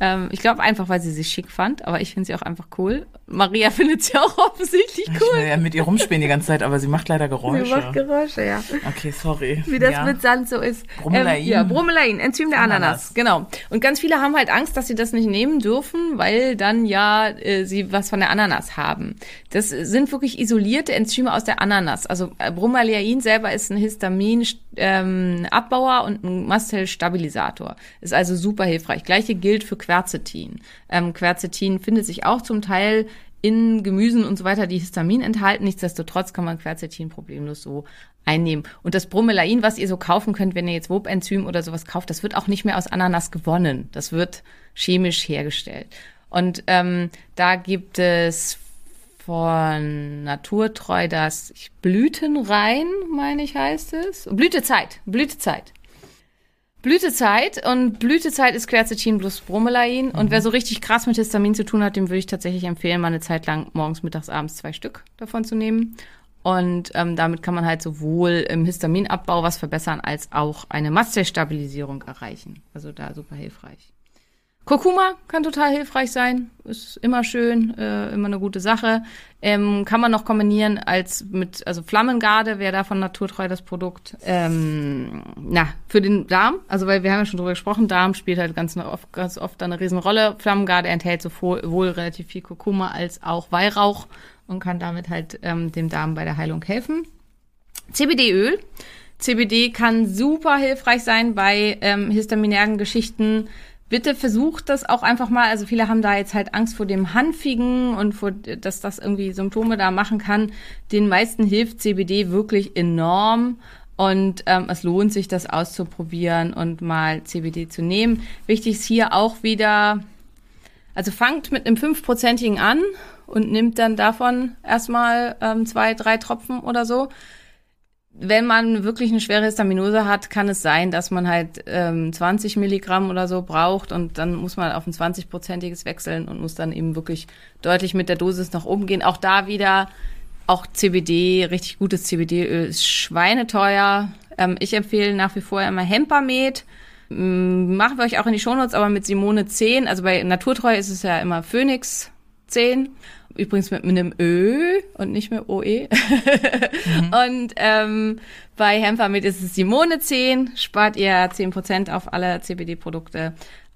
Ähm, ich glaube einfach, weil sie sie schick fand, aber ich finde sie auch einfach cool. Maria findet sie auch offensichtlich Ich cool. will ja mit ihr rumspielen die ganze Zeit, aber sie macht leider Geräusche. Sie macht Geräusche, ja. Okay, sorry. Wie das ja. mit Sand so ist. Bromelain. Ähm, ja, Bromelain, Enzym der Ananas. Ananas. Genau. Und ganz viele haben halt Angst, dass sie das nicht nehmen dürfen, weil dann ja äh, sie was von der Ananas haben. Das sind wirklich isolierte Enzyme aus der Ananas. Also äh, Bromelain selber ist ein Histamin ähm, und ein Mastzellstabilisator. Ist also super hilfreich. Gleiche gilt für Quercetin. Ähm, Quercetin findet sich auch zum Teil in Gemüsen und so weiter, die Histamin enthalten. Nichtsdestotrotz kann man Quercetin problemlos so einnehmen. Und das Bromelain, was ihr so kaufen könnt, wenn ihr jetzt Wobenzym oder sowas kauft, das wird auch nicht mehr aus Ananas gewonnen. Das wird chemisch hergestellt. Und ähm, da gibt es von Naturtreu das Blütenrein, meine ich, heißt es. Blütezeit, Blütezeit. Blütezeit und Blütezeit ist Quercetin plus Bromelain. Und wer so richtig krass mit Histamin zu tun hat, dem würde ich tatsächlich empfehlen, mal eine Zeit lang morgens, mittags, abends zwei Stück davon zu nehmen. Und ähm, damit kann man halt sowohl im Histaminabbau was verbessern, als auch eine Mastzellstabilisierung erreichen. Also da super hilfreich. Kurkuma kann total hilfreich sein, ist immer schön, äh, immer eine gute Sache. Ähm, kann man noch kombinieren als mit, also Flammengarde wäre da von Naturtreu das Produkt. Ähm, na, für den Darm, also weil wir haben ja schon drüber gesprochen, Darm spielt halt ganz oft, ganz oft eine Riesenrolle. Flammengarde enthält sowohl relativ viel Kurkuma als auch Weihrauch und kann damit halt ähm, dem Darm bei der Heilung helfen. CBD-Öl. CBD kann super hilfreich sein bei ähm, histaminären Geschichten. Bitte versucht das auch einfach mal. Also viele haben da jetzt halt Angst vor dem Hanfigen und vor, dass das irgendwie Symptome da machen kann. Den meisten hilft CBD wirklich enorm. Und ähm, es lohnt sich, das auszuprobieren und mal CBD zu nehmen. Wichtig ist hier auch wieder, also fangt mit einem fünfprozentigen an und nimmt dann davon erstmal ähm, zwei, drei Tropfen oder so wenn man wirklich eine schwere Histaminose hat, kann es sein, dass man halt ähm, 20 Milligramm oder so braucht und dann muss man auf ein 20-prozentiges wechseln und muss dann eben wirklich deutlich mit der Dosis nach oben gehen. Auch da wieder, auch CBD, richtig gutes CBD-Öl ist schweineteuer. Ähm, ich empfehle nach wie vor immer Hempermed. Ähm, machen wir euch auch in die Shownotes, aber mit Simone 10, also bei Naturtreu ist es ja immer Phoenix 10. Übrigens mit, mit einem Ö und nicht mit OE. mhm. Und ähm, bei Hempermed ist es Simone 10, spart ihr 10% auf alle CBD-Produkte.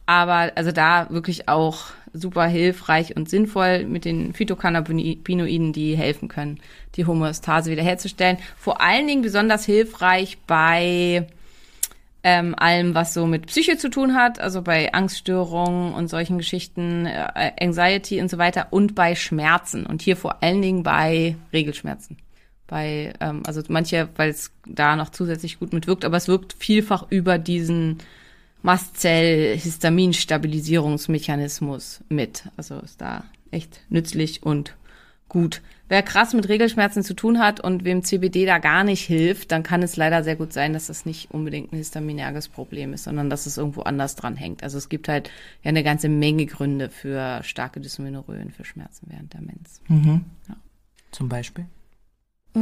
Aber also da wirklich auch super hilfreich und sinnvoll mit den Phytocannabinoiden, die helfen können, die Homöostase wiederherzustellen. Vor allen Dingen besonders hilfreich bei ähm, allem, was so mit Psyche zu tun hat, also bei Angststörungen und solchen Geschichten, äh, Anxiety und so weiter und bei Schmerzen und hier vor allen Dingen bei Regelschmerzen. Bei, ähm, also manche, weil es da noch zusätzlich gut mitwirkt, aber es wirkt vielfach über diesen Mastzell-Histamin-Stabilisierungsmechanismus mit. Also ist da echt nützlich und gut. Wer krass mit Regelschmerzen zu tun hat und wem CBD da gar nicht hilft, dann kann es leider sehr gut sein, dass das nicht unbedingt ein histaminerges Problem ist, sondern dass es irgendwo anders dran hängt. Also es gibt halt ja eine ganze Menge Gründe für starke Dysmenorrhoen, für Schmerzen während der Mens. Zum Beispiel? Äh,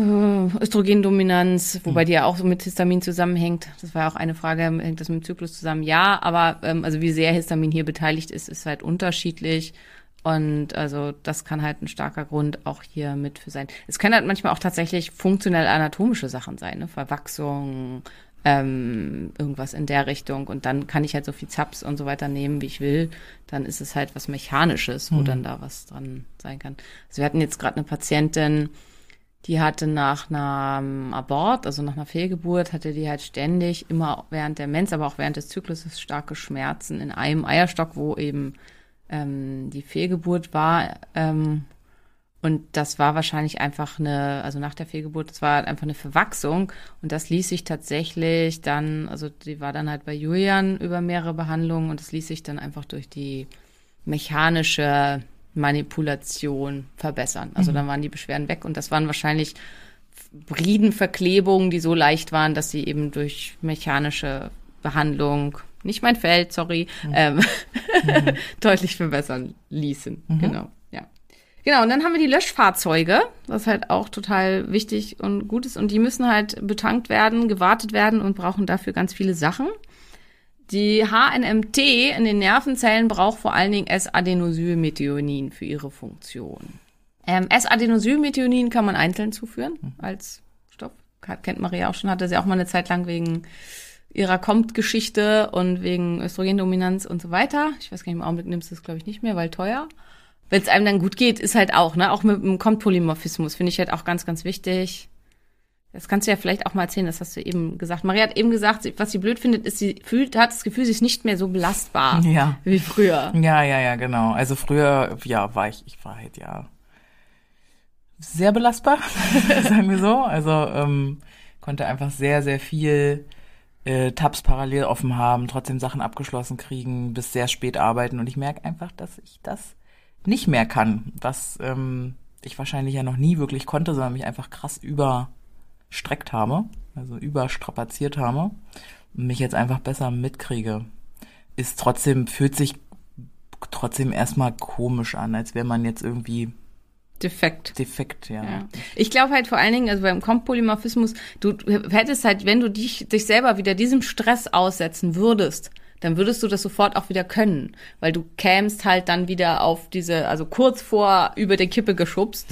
Östrogendominanz, wobei die ja auch so mit Histamin zusammenhängt. Das war ja auch eine Frage, hängt das mit dem Zyklus zusammen? Ja, aber ähm, also wie sehr Histamin hier beteiligt ist, ist halt unterschiedlich. Und also das kann halt ein starker Grund auch hier mit für sein. Es können halt manchmal auch tatsächlich funktionell anatomische Sachen sein, ne? Verwachsung, ähm, irgendwas in der Richtung. Und dann kann ich halt so viel Zaps und so weiter nehmen, wie ich will. Dann ist es halt was Mechanisches, wo dann da was dran sein kann. Also wir hatten jetzt gerade eine Patientin, die hatte nach einem Abort, also nach einer Fehlgeburt, hatte die halt ständig, immer während der Mens, aber auch während des Zykluses starke Schmerzen in einem Eierstock, wo eben ähm, die Fehlgeburt war. Ähm, und das war wahrscheinlich einfach eine, also nach der Fehlgeburt, das war halt einfach eine Verwachsung. Und das ließ sich tatsächlich dann, also die war dann halt bei Julian über mehrere Behandlungen und das ließ sich dann einfach durch die mechanische Manipulation verbessern. Also dann waren die Beschwerden weg und das waren wahrscheinlich Bridenverklebungen, die so leicht waren, dass sie eben durch mechanische Behandlung, nicht mein Feld, sorry, ähm, deutlich verbessern ließen. Genau, ja. Genau, und dann haben wir die Löschfahrzeuge, was halt auch total wichtig und gut ist. Und die müssen halt betankt werden, gewartet werden und brauchen dafür ganz viele Sachen. Die HNMT in den Nervenzellen braucht vor allen Dingen S-Adenosylmethionin für ihre Funktion. Ähm, S-Adenosylmethionin kann man einzeln zuführen als Stoff. Kennt Maria auch schon, hatte sie auch mal eine Zeit lang wegen ihrer Kommt-Geschichte und wegen Östrogendominanz und so weiter. Ich weiß gar nicht, im Augenblick nimmst du es, glaube ich, nicht mehr, weil teuer. Wenn es einem dann gut geht, ist halt auch, ne, auch mit dem Kommt-Polymorphismus finde ich halt auch ganz, ganz wichtig. Das kannst du ja vielleicht auch mal erzählen, das hast du eben gesagt. Maria hat eben gesagt, was sie blöd findet, ist, sie fühlt, hat das Gefühl, sie ist nicht mehr so belastbar Ja. wie früher. Ja, ja, ja, genau. Also früher, ja, war ich, ich war halt ja sehr belastbar, sagen wir so. Also ähm, konnte einfach sehr, sehr viel äh, Tabs parallel offen haben, trotzdem Sachen abgeschlossen kriegen, bis sehr spät arbeiten. Und ich merke einfach, dass ich das nicht mehr kann, was ähm, ich wahrscheinlich ja noch nie wirklich konnte, sondern mich einfach krass überstreckt habe, also überstrapaziert habe und mich jetzt einfach besser mitkriege. Ist trotzdem, fühlt sich trotzdem erstmal komisch an, als wäre man jetzt irgendwie Defekt. defekt, ja. Ja. Ich glaube halt vor allen Dingen, also beim Kompolymorphismus, du hättest halt, wenn du dich, dich selber wieder diesem Stress aussetzen würdest, dann würdest du das sofort auch wieder können, weil du kämst halt dann wieder auf diese, also kurz vor über der Kippe geschubst,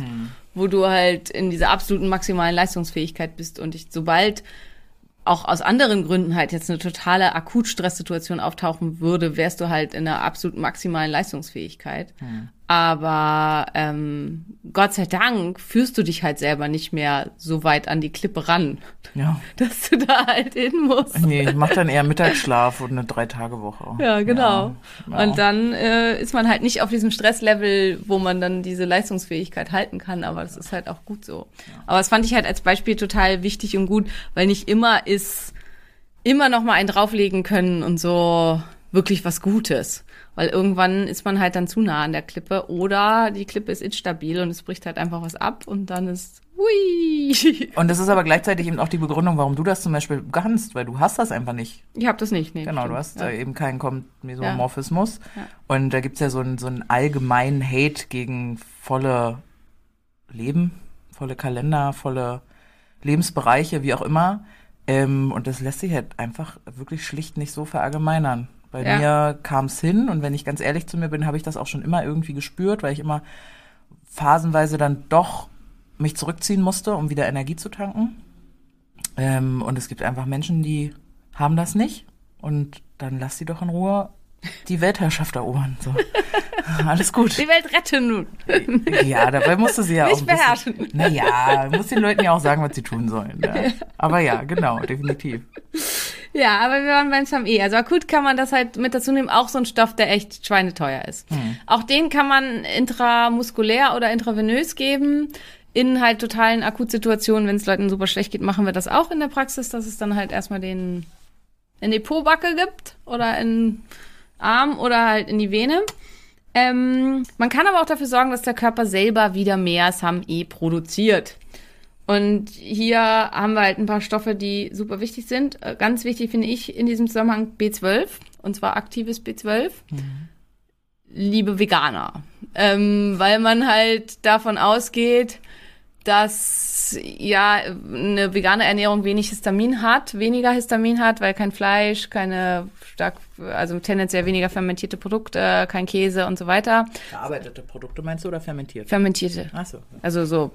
wo du halt in dieser absoluten maximalen Leistungsfähigkeit bist und dich, sobald auch aus anderen Gründen halt jetzt eine totale Akutstresssituation auftauchen würde, wärst du halt in einer absolut maximalen Leistungsfähigkeit. Aber ähm, Gott sei Dank führst du dich halt selber nicht mehr so weit an die Klippe ran, Ja. dass du da halt hin musst. Nee, ich mach dann eher Mittagsschlaf und eine Drei-Tage-Woche. Ja, genau. Ja. Und dann äh, ist man halt nicht auf diesem Stresslevel, wo man dann diese Leistungsfähigkeit halten kann, aber das ist halt auch gut so. Aber das fand ich halt als Beispiel total wichtig und gut, weil nicht immer ist immer noch mal einen drauflegen können und so wirklich was Gutes. Weil irgendwann ist man halt dann zu nah an der Klippe oder die Klippe ist instabil und es bricht halt einfach was ab und dann ist hui. Und das ist aber gleichzeitig eben auch die Begründung, warum du das zum Beispiel kannst, weil du hast das einfach nicht. Ich habe das nicht, nee. Genau, stimmt. du hast ja. äh, eben keinen Mesomorphismus. Ja. Und da gibt's ja so einen, so einen allgemeinen Hate gegen volle Leben, volle Kalender, volle Lebensbereiche, wie auch immer. Ähm, und das lässt sich halt einfach wirklich schlicht nicht so verallgemeinern. Bei Ja. mir kam's hin und wenn ich ganz ehrlich zu mir bin, habe ich das auch schon immer irgendwie gespürt, weil ich immer phasenweise dann doch mich zurückziehen musste, um wieder Energie zu tanken. Ähm, und es gibt einfach Menschen, die haben das nicht. Und dann lass sie doch in Ruhe die Weltherrschaft erobern. So. Alles gut. Die Welt retten nun. Ja, dabei musst du sie ja Nicht auch bisschen, beherrschen. Naja, du musst den Leuten ja auch sagen, was sie tun sollen. Ja. Aber ja, genau, definitiv. Ja, aber wir waren beim SAME. Also akut kann man das halt mit dazu nehmen. Auch so ein Stoff, der echt schweineteuer ist. Auch den kann man intramuskulär oder intravenös geben. In halt totalen Akutsituationen, wenn es Leuten super schlecht geht, machen wir das auch in der Praxis, dass es dann halt erstmal den in die Po-Backe gibt oder in Arm oder halt in die Vene. Ähm, man kann aber auch dafür sorgen, dass der Körper selber wieder mehr SAMe produziert. Und hier haben wir halt ein paar Stoffe, die super wichtig sind. Äh, Ganz wichtig finde ich in diesem Zusammenhang B12, und zwar aktives B12. Liebe Veganer. Ähm, weil man halt davon ausgeht, dass ja eine vegane Ernährung wenig Histamin hat, weniger Histamin hat, weil kein Fleisch, keine stark, also tendenziell weniger fermentierte Produkte, kein Käse und so weiter. Verarbeitete Produkte meinst du oder fermentiert? Fermentierte. Achso. Also so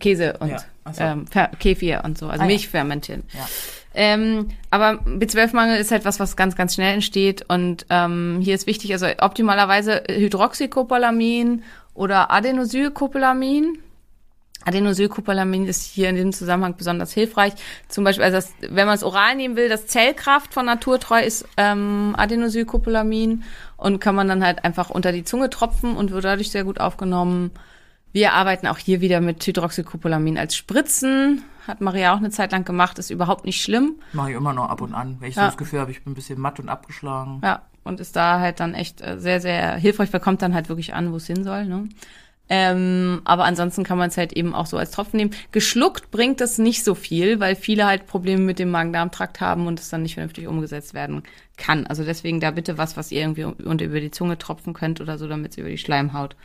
Käse und Ja, ach so. ähm, Kefir und so, also Ah, ja. Milch fermentieren. Ja. Ähm, aber B12-Mangel ist halt was, was ganz, ganz schnell entsteht. Und ähm, hier ist wichtig, also optimalerweise Hydroxycopolamin oder Adenosylcopolamin. Adenosylcopolamin ist hier in diesem Zusammenhang besonders hilfreich. Zum Beispiel, also das, wenn man es oral nehmen will, das Zellkraft von Naturtreu ist ähm, Adenosylcopolamin und kann man dann halt einfach unter die Zunge tropfen und wird dadurch sehr gut aufgenommen. Wir arbeiten auch hier wieder mit Hydroxycopolamin als Spritzen. Hat Maria auch eine Zeit lang gemacht, ist überhaupt nicht schlimm. Mache ich immer noch ab und an, wenn ich Ja. so das Gefühl habe, ich bin ein bisschen matt und abgeschlagen. Ja, und ist da halt dann echt äh, sehr, sehr hilfreich, weil kommt dann halt wirklich an, wo es hin soll. Ne? Ähm, aber ansonsten kann man es halt eben auch so als Tropfen nehmen. Geschluckt bringt das nicht so viel, weil viele halt Probleme mit dem Magen-Darm-Trakt haben und es dann nicht vernünftig umgesetzt werden kann. Also deswegen da bitte was, was ihr irgendwie unter über die Zunge tropfen könnt oder so, damit es über die Schleimhaut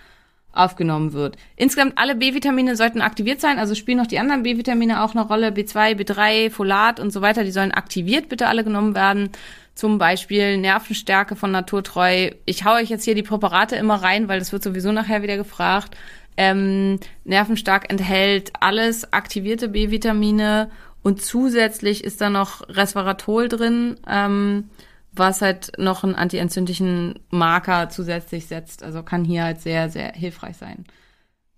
aufgenommen wird. Insgesamt alle B-Vitamine sollten aktiviert sein, also spielen noch die anderen B-Vitamine auch eine Rolle, B2, B3, Folat und so weiter, die sollen aktiviert bitte alle genommen werden. Zum Beispiel Nervenstärke von Naturtreu. Ich hau euch jetzt hier die Präparate immer rein, weil das wird sowieso nachher wieder gefragt. Ähm, Nervenstark enthält alles aktivierte B-Vitamine und zusätzlich ist da noch Resveratrol drin. Ähm, was halt noch einen antientzündlichen Marker zusätzlich setzt. Also kann hier halt sehr, sehr hilfreich sein.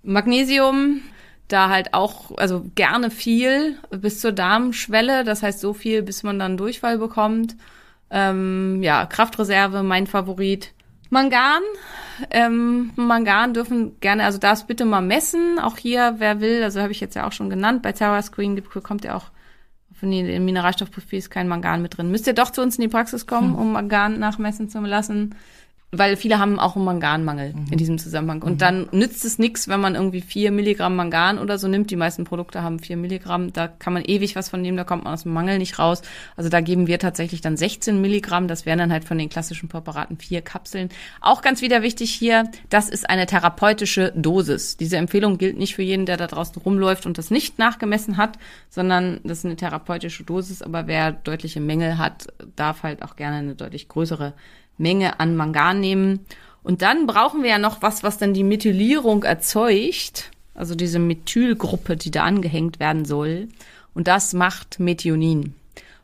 Magnesium, da halt auch, also gerne viel bis zur Darmschwelle, das heißt so viel, bis man dann Durchfall bekommt. Ähm, ja, Kraftreserve, mein Favorit. Mangan, ähm, Mangan dürfen gerne, also darfst bitte mal messen. Auch hier, wer will, also habe ich jetzt ja auch schon genannt, bei Terra Screen bekommt ihr auch von den Mineralstoffprofil ist kein Mangan mit drin. Müsst ihr doch zu uns in die Praxis kommen, um Mangan nachmessen zu lassen. Weil viele haben auch einen Manganmangel in diesem Zusammenhang. Und dann nützt es nichts, wenn man irgendwie vier Milligramm Mangan oder so nimmt. Die meisten Produkte haben vier Milligramm. Da kann man ewig was von nehmen, da kommt man aus dem Mangel nicht raus. Also da geben wir tatsächlich dann 16 Milligramm. Das wären dann halt von den klassischen Präparaten vier Kapseln. Auch ganz wieder wichtig hier, das ist eine therapeutische Dosis. Diese Empfehlung gilt nicht für jeden, der da draußen rumläuft und das nicht nachgemessen hat, sondern das ist eine therapeutische Dosis. Aber wer deutliche Mängel hat, darf halt auch gerne eine deutlich größere Menge an Mangan nehmen. Und dann brauchen wir ja noch was, was dann die Methylierung erzeugt. Also diese Methylgruppe, die da angehängt werden soll. Und das macht Methionin.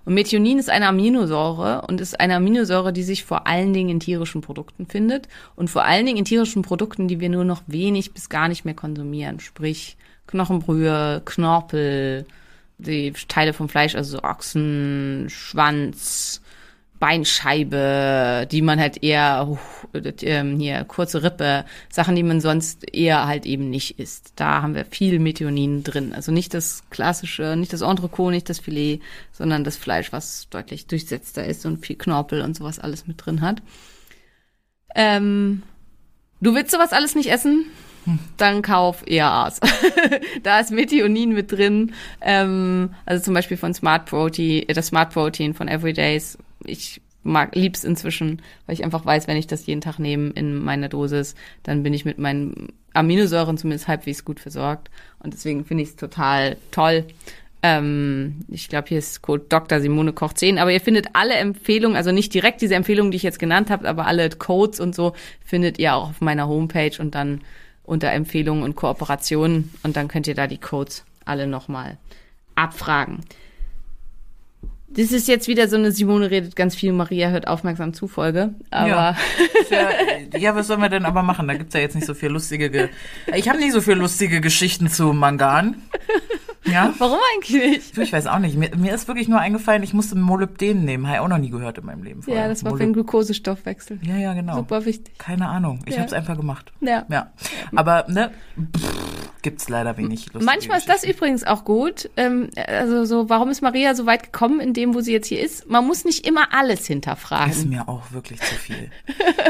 Und Methionin ist eine Aminosäure und ist eine Aminosäure, die sich vor allen Dingen in tierischen Produkten findet. Und vor allen Dingen in tierischen Produkten, die wir nur noch wenig bis gar nicht mehr konsumieren. Sprich Knochenbrühe, Knorpel, die Teile vom Fleisch, also Ochsen, Schwanz, Beinscheibe, die man halt eher ähm, hier kurze Rippe, Sachen, die man sonst eher halt eben nicht isst. Da haben wir viel Methionin drin. Also nicht das klassische, nicht das Entrecot, nicht das Filet, sondern das Fleisch, was deutlich durchsetzter ist und viel Knorpel und sowas alles mit drin hat. Ähm, du willst sowas alles nicht essen? Dann kauf ERAs. da ist Methionin mit drin. Ähm, also zum Beispiel von Smart Protein, äh, das Smart Protein von Everydays. Ich mag, lieb's inzwischen, weil ich einfach weiß, wenn ich das jeden Tag nehme in meiner Dosis, dann bin ich mit meinen Aminosäuren zumindest halbwegs gut versorgt. Und deswegen finde ich es total toll. Ähm, ich glaube, hier ist Code Dr. Simone Koch 10, aber ihr findet alle Empfehlungen, also nicht direkt diese Empfehlungen, die ich jetzt genannt habe, aber alle Codes und so findet ihr auch auf meiner Homepage und dann unter Empfehlungen und Kooperationen und dann könnt ihr da die Codes alle nochmal abfragen. Das ist jetzt wieder so eine Simone redet ganz viel, Maria hört aufmerksam zu Folge, aber Ja. Ja, was sollen wir denn aber machen? Da gibt's ja jetzt nicht so viel lustige. Ge ich habe nicht so viel lustige Geschichten zu Mangan. Ja? Warum eigentlich nicht? Ich weiß auch nicht. Mir, mir ist wirklich nur eingefallen, ich musste Molybden nehmen. Habe ich auch noch nie gehört in meinem Leben. vorher. Ja, das war für Molyb- den Glukosestoffwechsel. Ja, ja, genau. Super wichtig. Keine Ahnung. Ich Ja. habe es einfach gemacht. Ja. Ja. Aber, ne, pff, gibt's leider wenig Manchmal ist das übrigens auch gut. Ähm, also so, warum ist Maria so weit gekommen in dem, wo sie jetzt hier ist? Man muss nicht immer alles hinterfragen. Ist mir auch wirklich zu viel.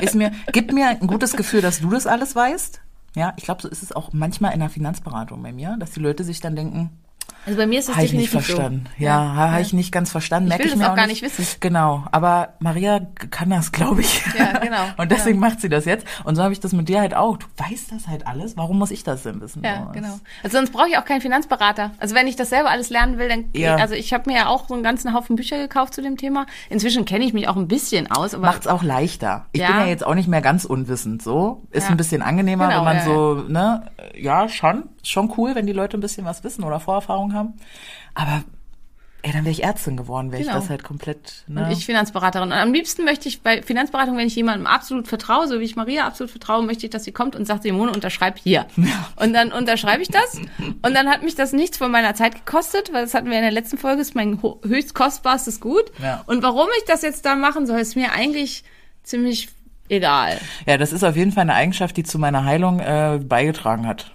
Ist mir, gibt mir ein gutes Gefühl, dass du das alles weißt. Ja, ich glaube, so ist es auch manchmal in der Finanzberatung bei mir, dass die Leute sich dann denken, Also bei mir ist das habe ich nicht definitiv verstanden. so. Ja, habe ich nicht ganz verstanden. Ich will ich das auch gar nicht. wissen. Genau, aber Maria kann das, glaube ich. Ja, genau, Und deswegen macht sie das jetzt. Und so habe ich das mit dir halt auch. Du weißt das halt alles. Warum muss ich das denn wissen? Ja, So, genau. Also sonst brauche ich auch keinen Finanzberater. Also wenn ich das selber alles lernen will, dann Ja. also ich habe mir ja auch so einen ganzen Haufen Bücher gekauft zu dem Thema. Inzwischen kenne ich mich auch ein bisschen aus, aber Macht's auch leichter. Ich Ja. bin ja jetzt auch nicht mehr ganz unwissend, so. Ist Ja. ein bisschen angenehmer, Genau, wenn man ja, so, ne, ja, schon. Schon cool, wenn die Leute ein bisschen was wissen oder Vorerfahrung haben. Aber, ey, dann wäre ich Ärztin geworden, wäre ich Genau. das halt komplett, ne. Und ich Finanzberaterin. Und am liebsten möchte ich bei Finanzberatung, wenn ich jemandem absolut vertraue, so wie ich Maria absolut vertraue, möchte ich, dass sie kommt und sagt, Simone, unterschreib hier. Und dann unterschreibe ich das. Und dann hat mich das nichts von meiner Zeit gekostet, weil das hatten wir in der letzten Folge, ist mein höchst kostbarstes Gut. Ja. Und warum ich das jetzt da machen soll, ist mir eigentlich ziemlich egal. Ja, das ist auf jeden Fall eine Eigenschaft, die zu meiner Heilung äh, beigetragen hat.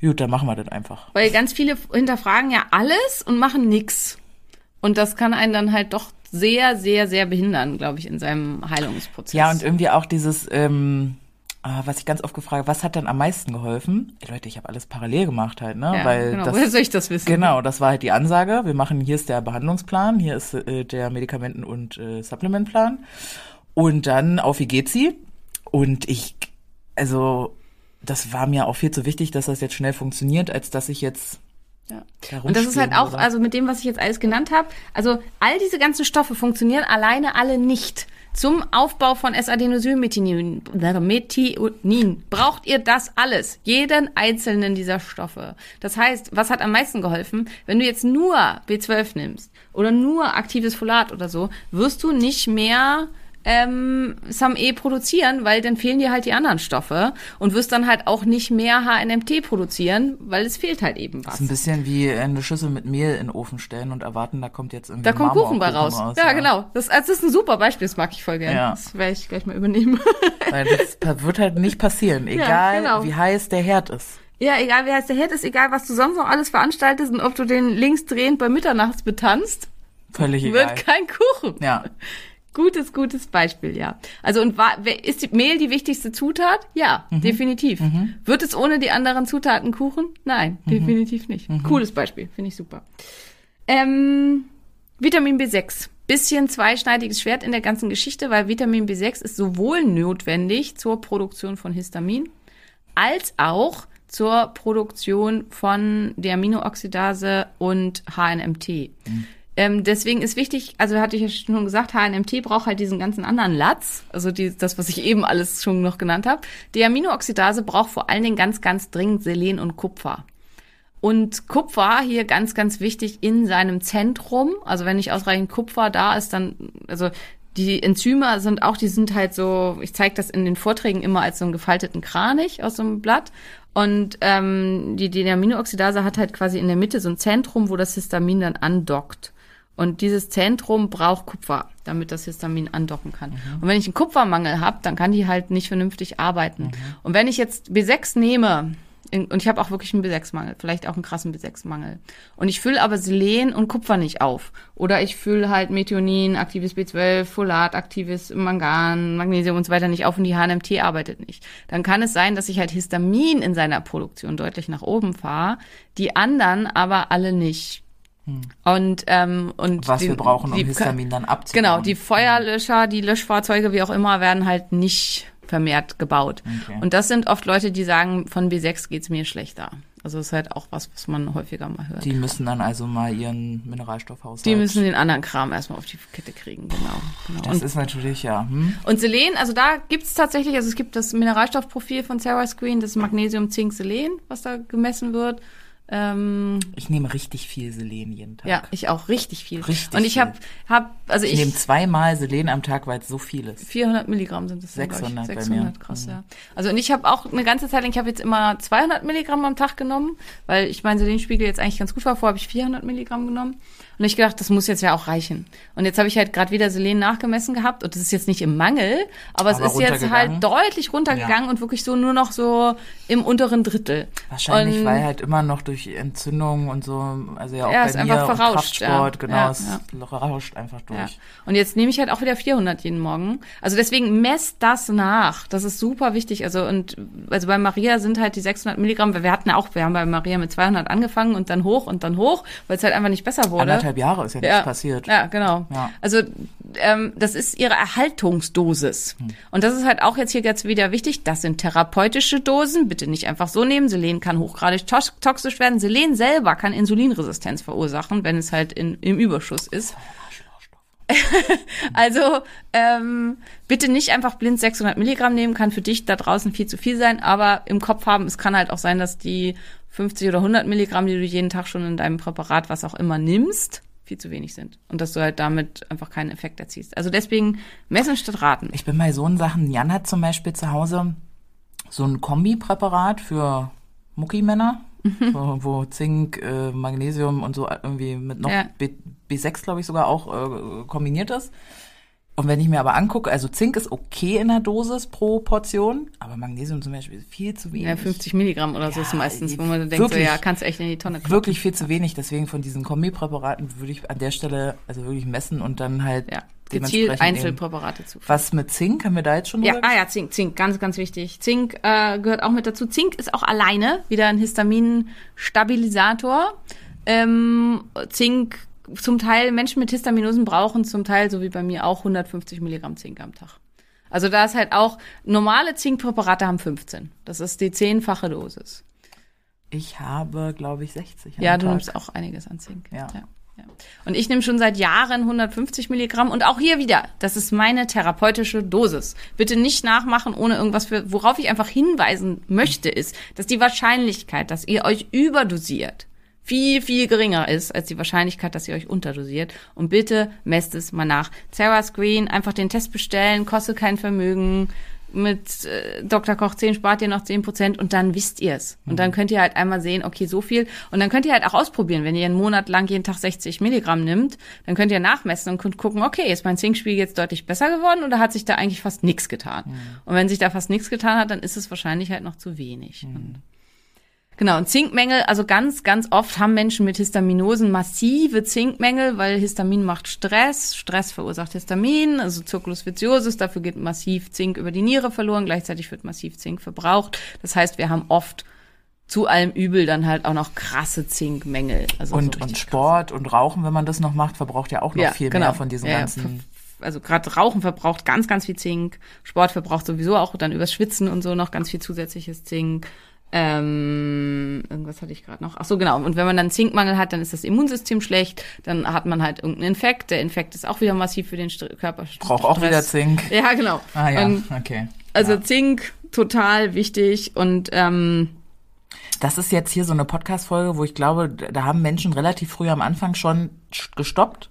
Gut, dann machen wir das einfach. Weil ganz viele hinterfragen ja alles und machen nix. Und das kann einen dann halt doch sehr, sehr, sehr behindern, glaube ich, in seinem Heilungsprozess. Ja, und irgendwie auch dieses, ähm, ah, was ich ganz oft gefragt habe, was hat denn am meisten geholfen? Ey, Leute, ich habe alles parallel gemacht halt, ne? ja, Weil genau. das, Woher soll ich das wissen? Genau, das war halt die Ansage. Wir machen, hier ist der Behandlungsplan, hier ist äh, der Medikamenten- und äh, Supplementplan. Und dann auf wie geht's sie? Und ich, also, das war mir auch viel zu wichtig, dass das jetzt schnell funktioniert, als dass ich jetzt Ja. da Und das ist halt auch, würde. also mit dem, was ich jetzt alles genannt habe, also all diese ganzen Stoffe funktionieren alleine alle nicht. Zum Aufbau von S-Adenosylmethionin Methionin braucht ihr das alles, jeden einzelnen dieser Stoffe. Das heißt, was hat am meisten geholfen? Wenn du jetzt nur B12 nimmst oder nur aktives Folat oder so, wirst du nicht mehr ähm, SAM-E produzieren, weil dann fehlen dir halt die anderen Stoffe und wirst dann halt auch nicht mehr HNMT produzieren, weil es fehlt halt eben was. Das ist ein bisschen wie eine Schüssel mit Mehl in den Ofen stellen und erwarten, da kommt jetzt irgendwie Da kommt Kuchen bei raus. ja, genau. Das, also das ist ein super Beispiel, das mag ich voll gerne. Ja. Das werde ich gleich mal übernehmen. Weil das wird halt nicht passieren, egal genau. wie heiß der Herd ist. ja, egal wie heißt der Herd ist, egal was du sonst noch alles veranstaltest und ob du den linksdrehend bei Mitternachts betanzt, Völlig egal. wird kein Kuchen. Ja. Gutes, gutes Beispiel, ja. Also und war, ist die Mehl die wichtigste Zutat? Ja, Mhm. definitiv. Wird es ohne die anderen Zutaten Kuchen? Nein, Mhm. definitiv nicht. Cooles Beispiel, finde ich super. Ähm, Vitamin B6. Bisschen zweischneidiges Schwert in der ganzen Geschichte, weil Vitamin B6 ist sowohl notwendig zur Produktion von Histamin als auch zur Produktion von der Aminooxidase und HNMT. Ähm, deswegen ist wichtig, also hatte ich ja schon gesagt, HNMT braucht halt diesen ganzen anderen Latz, also die, das, was ich eben alles schon noch genannt habe. Die Aminooxidase braucht vor allen Dingen ganz, ganz dringend Selen und Kupfer. Und Kupfer hier ganz, ganz wichtig in seinem Zentrum. Also wenn nicht ausreichend Kupfer da ist, dann, also die Enzyme sind auch, die sind halt so, ich zeige das in den Vorträgen immer als so einen gefalteten Kranich aus so einem Blatt. Und ähm, die, die Aminooxidase hat halt quasi in der Mitte so ein Zentrum, wo das Histamin dann andockt. Und dieses Zentrum braucht Kupfer, damit das Histamin andocken kann. Und wenn ich einen Kupfermangel habe, dann kann die halt nicht vernünftig arbeiten. Und wenn ich jetzt B6 nehme, in, und ich habe auch wirklich einen B6-Mangel, vielleicht auch einen krassen B6-Mangel. Und ich fülle aber Selen und Kupfer nicht auf. Oder ich fülle halt Methionin, aktives B12, Folat, aktives Mangan, Magnesium und so weiter nicht auf und die HNMT arbeitet nicht. Dann kann es sein, dass ich halt Histamin in seiner Produktion deutlich nach oben fahre, die anderen aber alle nicht. Und, ähm, und Was die- wir brauchen, um die- Histamin dann abzubauen. Genau, die Feuerlöscher, die Löschfahrzeuge, wie auch immer, werden halt nicht vermehrt gebaut. Okay. Und das sind oft Leute, die sagen, von B6 geht's mir schlechter. Also das ist halt auch was, was man häufiger mal hört. Die, Die müssen dann also mal ihren Mineralstoffhaushalt. müssen den anderen Kram erstmal auf die Kette kriegen, genau. genau. Das Und, ist natürlich ja. Hm? und Selen, also da gibt's tatsächlich, also es gibt das Mineralstoffprofil von Sarah Screen, das Magnesium, Zink, Selen, was da gemessen wird. Ähm, Ich nehme richtig viel Selen jeden Tag. ja, ich auch richtig viel. Richtig Und ich habe, hab, also Ich ich, nehme zweimal Selen am Tag, weil es so viel ist. 400 Milligramm sind das glaub 600 bei ich. 600, mir. krass, Mhm. ja. Also und ich habe auch eine ganze Zeit lang, ich habe jetzt immer 200 Milligramm am Tag genommen, weil ich meinen Selenspiegel jetzt eigentlich ganz gut war. Vorher habe ich 400 Milligramm genommen. Und ich gedacht, das muss jetzt ja auch reichen. Und jetzt habe ich halt gerade wieder Selen nachgemessen gehabt und das ist jetzt nicht im Mangel, aber, es Aber ist jetzt halt deutlich runtergegangen und wirklich so nur noch so im unteren Drittel. Wahrscheinlich, und, weil halt immer noch durch Entzündungen und so, also ja auch Ja, bei ist mir einfach verrauscht, Kraftsport, ja. genau, Ja, es rauscht einfach durch. Ja. Und jetzt nehme ich halt auch wieder 400 jeden Morgen. Also deswegen messt das nach. Das ist super wichtig. Also und also bei Maria sind halt die 600 Milligramm. weil Wir hatten auch, wir haben bei Maria mit 200 angefangen und dann hoch und dann hoch, weil es halt einfach nicht besser wurde. Anderthalb Jahre ist ja nichts passiert. Ja, genau. Ja. Also ähm, das ist ihre Erhaltungsdosis. Hm. Und das ist halt auch jetzt hier jetzt wieder wichtig. Das sind therapeutische Dosen. Bitte nicht einfach so nehmen. Selen kann hochgradig tox- toxisch werden. Selen selber kann Insulinresistenz verursachen, wenn es halt in, im Überschuss ist. Also ähm, bitte nicht einfach blind 600 Milligramm nehmen, kann für dich da draußen viel zu viel sein, aber im Kopf haben, es kann halt auch sein, dass die 50 oder 100 Milligramm, die du jeden Tag schon in deinem Präparat, was auch immer nimmst, viel zu wenig sind und dass du halt damit einfach keinen Effekt erziehst. Also deswegen messen statt raten. Ich bin bei so Sachen, Jan hat zum Beispiel zu Hause so ein Kombipräparat für Muckimänner, Mhm. wo, wo Zink, äh, Magnesium und so irgendwie mit noch Ja. B, B6, glaube ich, sogar auch äh, kombiniert ist. Und wenn ich mir aber angucke, also Zink ist okay in der Dosis pro Portion, aber Magnesium zum Beispiel ist viel zu wenig. Ja, 50 Milligramm oder so ist Ja, meistens, wo man denkt, so, wirklich. ja, kannst du echt in die Tonne kloppen. Wirklich viel zu wenig, deswegen von diesen Kombipräparaten würde ich an der Stelle also wirklich messen und dann halt Ja, gezielt Einzelpräparate zu. Was mit Zink, haben wir da jetzt schon Ja, ah ja, Zink, Zink, ganz, ganz wichtig. Zink äh, gehört auch mit dazu. Zink ist auch alleine wieder ein Histaminstabilisator. Ähm, Zink, zum Teil Menschen mit Histaminosen brauchen zum Teil, so wie bei mir auch, 150 Milligramm Zink am Tag. Also da ist halt auch, normale Zinkpräparate haben 15. Das ist die zehnfache Dosis. Ich habe, glaube ich, 60. am Ja, du Tag. nimmst auch einiges an Zink. Ja. ja. Und ich nehme schon seit Jahren 150 Milligramm und auch hier wieder, das ist meine therapeutische Dosis. Bitte nicht nachmachen, ohne irgendwas für, worauf ich einfach hinweisen möchte, ist, dass die Wahrscheinlichkeit, dass ihr euch überdosiert, viel, viel geringer ist als die Wahrscheinlichkeit, dass ihr euch unterdosiert. Und bitte messt es mal nach. Sarah Screen, einfach den Test bestellen, kostet kein Vermögen. Mit äh, Dr. Koch 10 spart ihr noch 10 Prozent und dann wisst ihr es. Und dann könnt ihr halt einmal sehen, okay, so viel. Und dann könnt ihr halt auch ausprobieren, wenn ihr einen Monat lang jeden Tag 60 Milligramm nimmt, dann könnt ihr nachmessen und könnt gucken, okay, ist mein Zinkspiegel jetzt deutlich besser geworden oder hat sich da eigentlich fast nichts getan? Und wenn sich da fast nichts getan hat, dann ist es wahrscheinlich halt noch zu wenig. Und Genau, und Zinkmängel, also ganz, ganz oft haben Menschen mit Histaminosen massive Zinkmängel, weil Histamin macht Stress, Stress verursacht Histamin, also Circulus viciosus, dafür geht massiv Zink über die Niere verloren, gleichzeitig wird massiv Zink verbraucht. Das heißt, wir haben oft zu allem Übel dann halt auch noch krasse Zinkmängel. Also Und, so und Sport und Rauchen, wenn man das noch macht, verbraucht ja auch noch Ja, viel genau. mehr von diesen ja. ganzen. also gerade Rauchen verbraucht ganz, ganz viel Zink. Sport verbraucht sowieso auch dann übers Schwitzen und so noch ganz viel zusätzliches Zink. Ähm, irgendwas hatte ich gerade noch. Ach so, genau. Und wenn man dann Zinkmangel hat, dann ist das Immunsystem schlecht. Dann hat man halt irgendeinen Infekt. Der Infekt ist auch wieder massiv für den St Körper. Braucht auch wieder Zink. Ja, genau. Ah ja, Und okay. also ja. Zink total wichtig und ähm, Das ist jetzt hier so eine Podcast-Folge, wo ich glaube, da haben Menschen relativ früh am Anfang schon sch- gestoppt.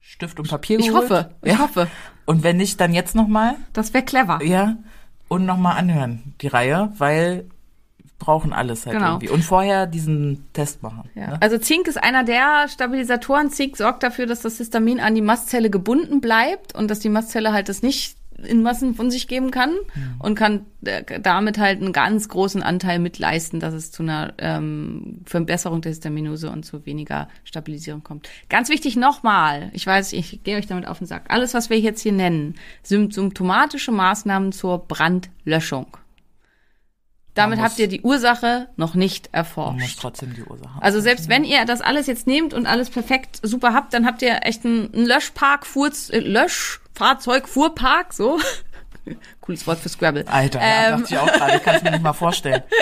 Stift und Papier ich geholt. hoffe, ich ja. hoffe, Und wenn nicht, dann jetzt nochmal. das wäre clever. Ja. Und nochmal anhören, die Reihe, weil brauchen alles halt Genau. irgendwie. Und vorher diesen Test machen. Ja. Ne? Also Zink ist einer der Stabilisatoren. Zink sorgt dafür, dass das Histamin an die Mastzelle gebunden bleibt und dass die Mastzelle halt das nicht in Massen von sich geben kann und kann äh, damit halt einen ganz großen Anteil mitleisten, dass es zu einer ähm, Verbesserung der Histaminose und zu weniger Stabilisierung kommt. Ganz wichtig nochmal, ich weiß, ich gehe euch damit auf den Sack, alles, was wir jetzt hier nennen, sind symptomatische Maßnahmen zur Brandlöschung. Damit Man muss- habt ihr die Ursache noch nicht Man erforscht. muss trotzdem die Ursache. Also selbst wenn ihr das alles jetzt nehmt und alles perfekt super habt, dann habt ihr echt einen, einen Löschpark, Furz, äh, Löschfahrzeug, Fuhrpark, so. Cooles Wort für Scrabble. Alter, ja, Ähm, dachte ich auch gerade. Ich kann es mir nicht mal vorstellen.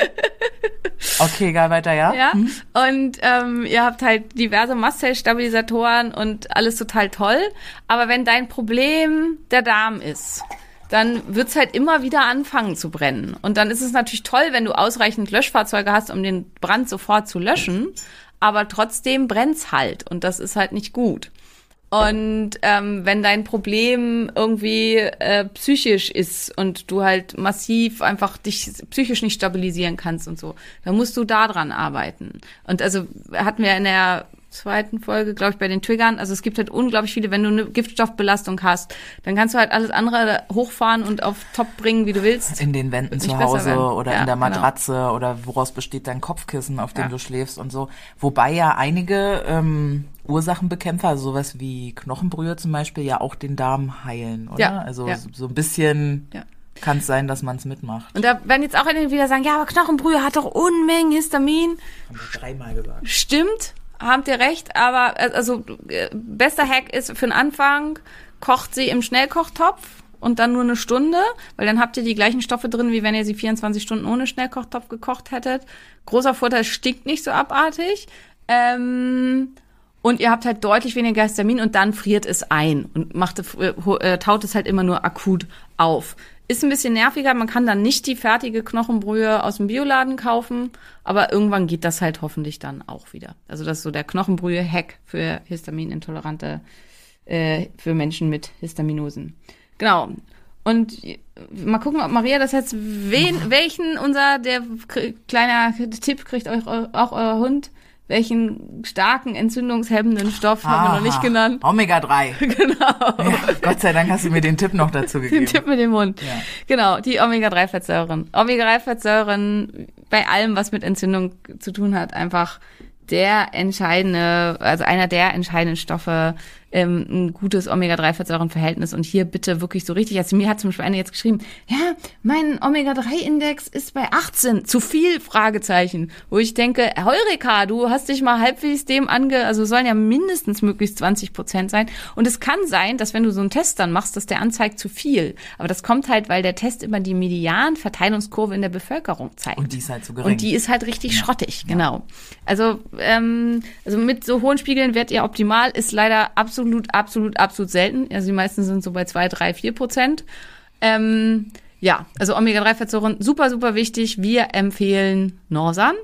Okay, egal, weiter, ja? ja. Und ähm, ihr habt halt diverse Mastzellstabilisatoren und alles total toll. Aber wenn dein Problem der Darm ist, dann wird's halt immer wieder anfangen zu brennen. Und dann ist es natürlich toll, wenn du ausreichend Löschfahrzeuge hast, um den Brand sofort zu löschen. Aber trotzdem brennt's halt. Und das ist halt nicht gut. Und ähm, wenn dein Problem irgendwie äh, psychisch ist und du halt massiv einfach dich psychisch nicht stabilisieren kannst und so, dann musst du da dran arbeiten. Und also hatten wir in der zweiten Folge, glaube ich, bei den Triggern. Also es gibt halt unglaublich viele, wenn du eine Giftstoffbelastung hast, dann kannst du halt alles andere hochfahren und auf Top bringen, wie du willst. In den Wänden zu Hause oder Ja, in der genau. Matratze oder woraus besteht dein Kopfkissen, auf dem Ja. du schläfst und so. Wobei ja einige ähm, Ursachenbekämpfer, also sowas wie Knochenbrühe zum Beispiel, ja auch den Darm heilen, oder? Ja, Also ja. so- ein bisschen Ja. kann es sein, dass man es mitmacht. Und da werden jetzt auch einige wieder sagen, ja, aber Knochenbrühe hat doch Unmengen Histamin. Haben wir dreimal gesagt. Stimmt, habt ihr recht, aber äh, also äh, bester Hack ist für den Anfang, kocht sie im Schnellkochtopf und dann nur eine Stunde, weil dann habt ihr die gleichen Stoffe drin, wie wenn ihr sie 24 Stunden ohne Schnellkochtopf gekocht hättet. Großer Vorteil, stinkt nicht so abartig. Ähm, und ihr habt halt deutlich weniger Histamin und dann friert es ein und macht, äh, äh, taut es halt immer nur akut auf. Ist ein bisschen nerviger, man kann dann nicht die fertige Knochenbrühe aus dem Bioladen kaufen, aber irgendwann geht das halt hoffentlich dann auch wieder. Also das ist so der Knochenbrühe-Hack für Histaminintolerante, äh, für Menschen mit Histaminosen. Genau. Und äh, mal gucken, ob Maria das jetzt, wen, welchen unser, der kleiner Tipp kriegt euch eu- auch euer Hund, welchen starken entzündungshemmenden Stoff haben wir noch nicht Aha. genannt. Omega 3. Genau. Ja, Gott sei Dank hast du mir den Tipp noch dazu Den gegeben. Tipp mit dem Hund. Ja. Genau, die Omega-3-Fettsäuren. Omega-3-Fettsäuren bei allem, was mit Entzündung zu tun hat, einfach der entscheidende, also einer der entscheidenden Stoffe, ähm, ein gutes Omega-3-Fettsäurenverhältnis. Und hier bitte wirklich so richtig. Also mir hat zum Beispiel eine jetzt geschrieben, ja, mein Omega-3-Index ist bei 18. Zu viel? Fragezeichen. Wo ich denke, Heureka, du hast dich mal halbwegs dem ange, also sollen ja mindestens möglichst 20 Prozent sein. Und es kann sein, dass wenn du so einen Test dann machst, dass der anzeigt zu viel. Aber das kommt halt, weil der Test immer die Median-Verteilungskurve in der Bevölkerung zeigt. Und die ist halt zu gering. Und die ist halt richtig schrottig, genau. Also, ähm, also mit so hohen Spiegeln werdet ihr optimal, ist leider absolut, absolut, absolut selten. Also die meisten sind so bei zwei, drei, vier Prozent. Ähm, ja, also Omega-3-Fettsäuren, super, super wichtig. Wir empfehlen Norsan,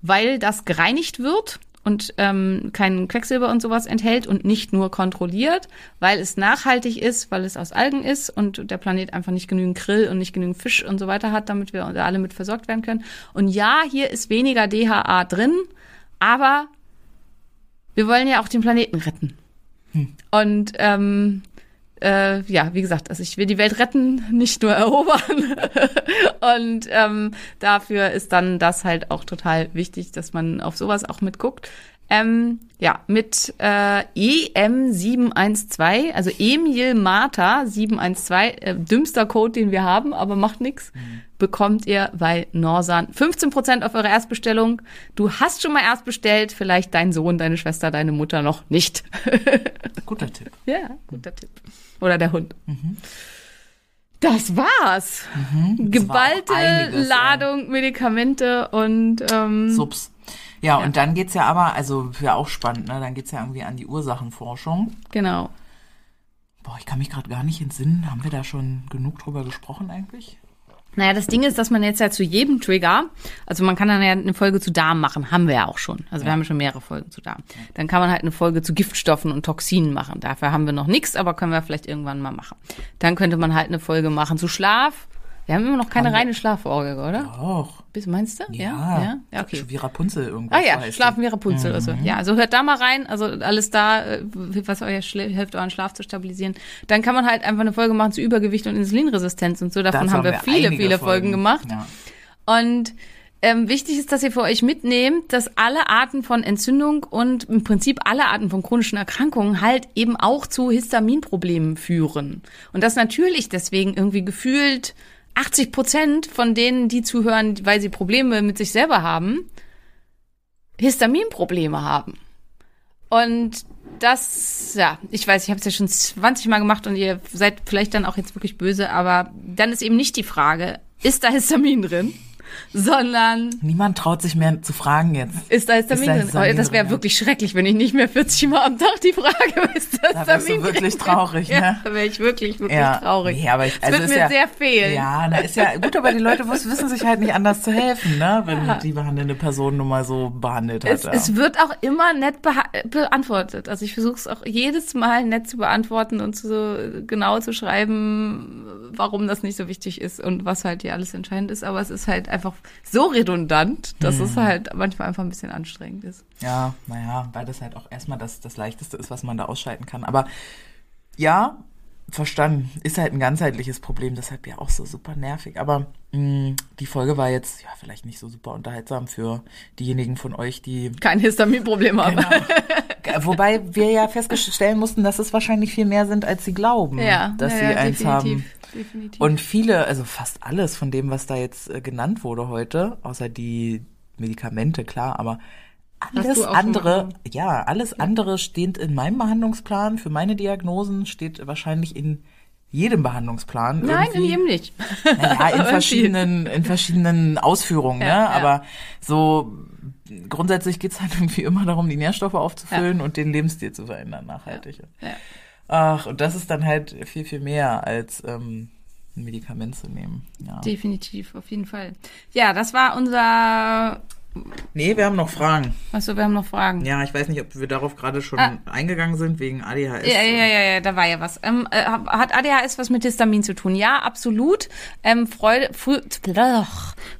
weil das gereinigt wird und ähm, kein Quecksilber und sowas enthält und nicht nur kontrolliert, weil es nachhaltig ist, weil es aus Algen ist und der Planet einfach nicht genügend Grill und nicht genügend Fisch und so weiter hat, damit wir alle mit versorgt werden können. Und ja, hier ist weniger DHA drin, aber wir wollen ja auch den Planeten retten. Und ähm, äh, ja, wie gesagt, also ich will die Welt retten, nicht nur erobern. Und ähm, dafür ist dann das halt auch total wichtig, dass man auf sowas auch mitguckt. Ähm, ja, mit äh, EM712, also Emil Marta 712, äh, dümmster Code, den wir haben, aber macht nix, bekommt ihr bei Norsan 15% auf eure Erstbestellung. Du hast schon mal erst bestellt, vielleicht dein Sohn, deine Schwester, deine Mutter noch nicht. Guter Tipp. Ja, guter Tipp. Oder der Hund. Das war's. Geballte war einiges, Ladung Medikamente und ähm, Subs. Ja, und dann geht's ja aber, also wäre auch spannend, ne? Dann geht's ja irgendwie an die Ursachenforschung. genau. Boah, ich kann mich gerade gar nicht entsinnen. Haben wir da schon genug drüber gesprochen eigentlich? Naja, das Ding ist, dass man jetzt ja zu jedem Trigger, also man kann dann ja eine Folge zu Darm machen, haben wir ja auch schon. Also wir haben ja schon mehrere Folgen zu Darm. Dann kann man halt eine Folge zu Giftstoffen und Toxinen machen. Dafür haben wir noch nichts, aber können wir vielleicht irgendwann mal machen. Dann könnte man halt eine Folge machen zu Schlaf. Wir haben immer noch keine Haben wir- reine Schlaffolge, oder? Och. Bis, meinst du? Ja. Ja, ja okay. Wie Rapunzel irgendwas. Ah ja, heißt schlafen wie Rapunzel. Also, ja, also hört da mal rein. Also alles da, äh, was euch hilft, euren Schlaf zu stabilisieren. Dann kann man halt einfach eine Folge machen zu Übergewicht und Insulinresistenz und so. Davon Dazu haben wir viele, viele Folgen gemacht. Ja. Und ähm, wichtig ist, dass ihr für euch mitnehmt, dass alle Arten von Entzündung und im Prinzip alle Arten von chronischen Erkrankungen halt eben auch zu Histaminproblemen führen. Und das natürlich deswegen irgendwie gefühlt 80 Prozent von denen, die zuhören, weil sie Probleme mit sich selber haben, Histaminprobleme haben. Und das, ja, ich weiß, ich habe es ja schon 20 Mal gemacht und ihr seid vielleicht dann auch jetzt wirklich böse, aber dann ist eben nicht die Frage, ist da Histamin drin? sondern Niemand traut sich mehr zu fragen jetzt. ist da Histamin da drin? Oh, das wäre ja. wirklich schrecklich, wenn ich nicht mehr 40 Mal am Tag die Frage, ist das Da wärst du wirklich drin? traurig, ja, ne? Da wäre ich wirklich, wirklich Ja, traurig. nee, aber ich- das also wird mir ja- sehr fehlen. Ja, na ist ja gut, aber die Leute wiss- wissen sich halt nicht anders zu helfen, ne? Wenn die behandelnde Person nun mal so behandelt hat. Es, ja. es wird auch immer nett beantwortet. Also ich versuche es auch jedes Mal nett zu beantworten und zu, genau zu schreiben, warum das nicht so wichtig ist und was halt hier alles entscheidend ist. Aber es ist halt einfach so redundant, dass es Hm. halt manchmal einfach ein bisschen anstrengend ist. Ja, naja, weil das halt auch erstmal das, das Leichteste ist, was man da ausschalten kann. Aber ja, verstanden. Ist halt ein ganzheitliches Problem, deshalb ja auch so super nervig. Aber mh, die Folge war jetzt ja vielleicht nicht so super unterhaltsam für diejenigen von euch, die. Kein Histaminproblem haben. Genau. Wobei wir ja feststellen mussten, dass es wahrscheinlich viel mehr sind, als sie glauben, Ja, dass ja, sie ja, eins haben. Definitiv. Und viele, also fast alles von dem, was da jetzt äh, genannt wurde heute, außer die Medikamente, klar, aber alles andere, ja, alles andere steht in meinem Behandlungsplan für meine Diagnosen, steht wahrscheinlich in jedem Behandlungsplan. Nein, in irgendwie. jedem nicht. Naja, in verschiedenen, in verschiedenen Ausführungen, Ja, ne? ja. Aber so grundsätzlich geht's halt irgendwie immer darum, die Nährstoffe aufzufüllen und den Lebensstil zu verändern, nachhaltig. Ja. Ach, und das ist dann halt viel, viel mehr als ähm, ein Medikament zu nehmen. Ja. Definitiv, auf jeden Fall. Ja, das war unser. Nee, wir haben noch Fragen. Achso, wir haben noch Fragen. Ja, ich weiß nicht, ob wir darauf gerade schon Ah. eingegangen sind, wegen ADHS. Ja, ja, ja, ja, da war ja was. Ähm, äh, hat ADHS was mit Histamin zu tun? Ja, absolut. Ähm, Freude, frü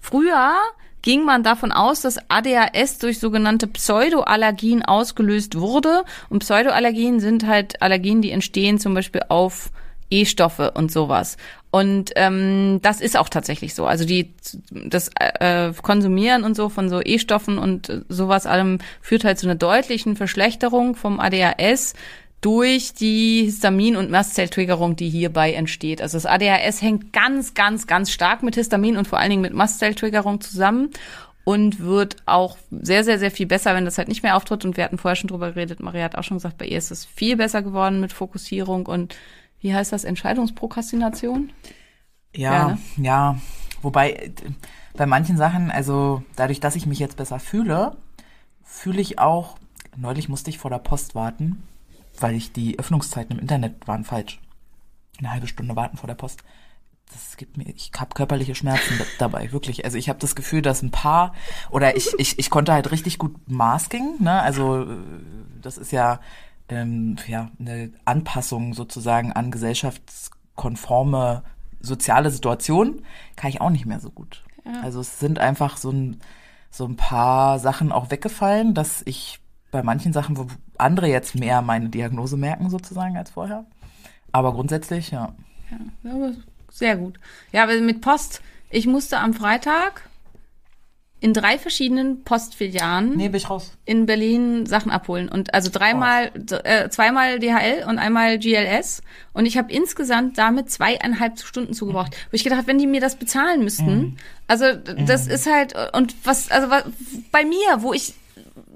früher ging man davon aus, dass ADHS durch sogenannte Pseudoallergien ausgelöst wurde. Und Pseudoallergien sind halt Allergien, die entstehen zum Beispiel auf E-Stoffe und sowas. Und ähm, das ist auch tatsächlich so. Also die das äh, Konsumieren und so von so E-Stoffen und äh, sowas allem führt halt zu einer deutlichen Verschlechterung vom ADHS durch die Histamin- und Mastzelltriggerung, die hierbei entsteht. Also das ADHS hängt ganz, ganz, ganz stark mit Histamin und vor allen Dingen mit Mastzelltriggerung zusammen und wird auch sehr, sehr, sehr viel besser, wenn das halt nicht mehr auftritt. Und wir hatten vorher schon drüber geredet, Maria hat auch schon gesagt, bei ihr ist es viel besser geworden mit Fokussierung und wie heißt das, Entscheidungsprokrastination? Ja, Ja, ja, ne? Wobei äh, bei manchen Sachen, also dadurch, dass ich mich jetzt besser fühle, fühle ich auch, neulich musste ich vor der Post warten, weil ich die Öffnungszeiten im Internet waren falsch. Eine halbe Stunde warten vor der Post. Das gibt mir, ich habe körperliche Schmerzen da- dabei, wirklich. Also ich habe das Gefühl, dass ein paar, oder ich, ich, ich konnte halt richtig gut Masking, ne? Also äh, das ist ja, ähm, ja eine Anpassung sozusagen an gesellschaftskonforme soziale Situationen, kann ich auch nicht mehr so gut. Also es sind einfach so ein, so ein paar Sachen auch weggefallen, dass ich bei manchen Sachen, wo andere jetzt mehr meine Diagnose merken sozusagen als vorher. Aber grundsätzlich, ja. Ja, aber sehr gut. Ja, aber mit Post, ich musste am Freitag in drei verschiedenen Postfilialen Nee, bin ich raus. in Berlin Sachen abholen und also dreimal, äh, zweimal DHL und einmal GLS und ich habe insgesamt damit zweieinhalb Stunden zugebracht. Wo ich gedacht, wenn die mir das bezahlen müssten, also d- das ist halt und was, also was, bei mir, wo ich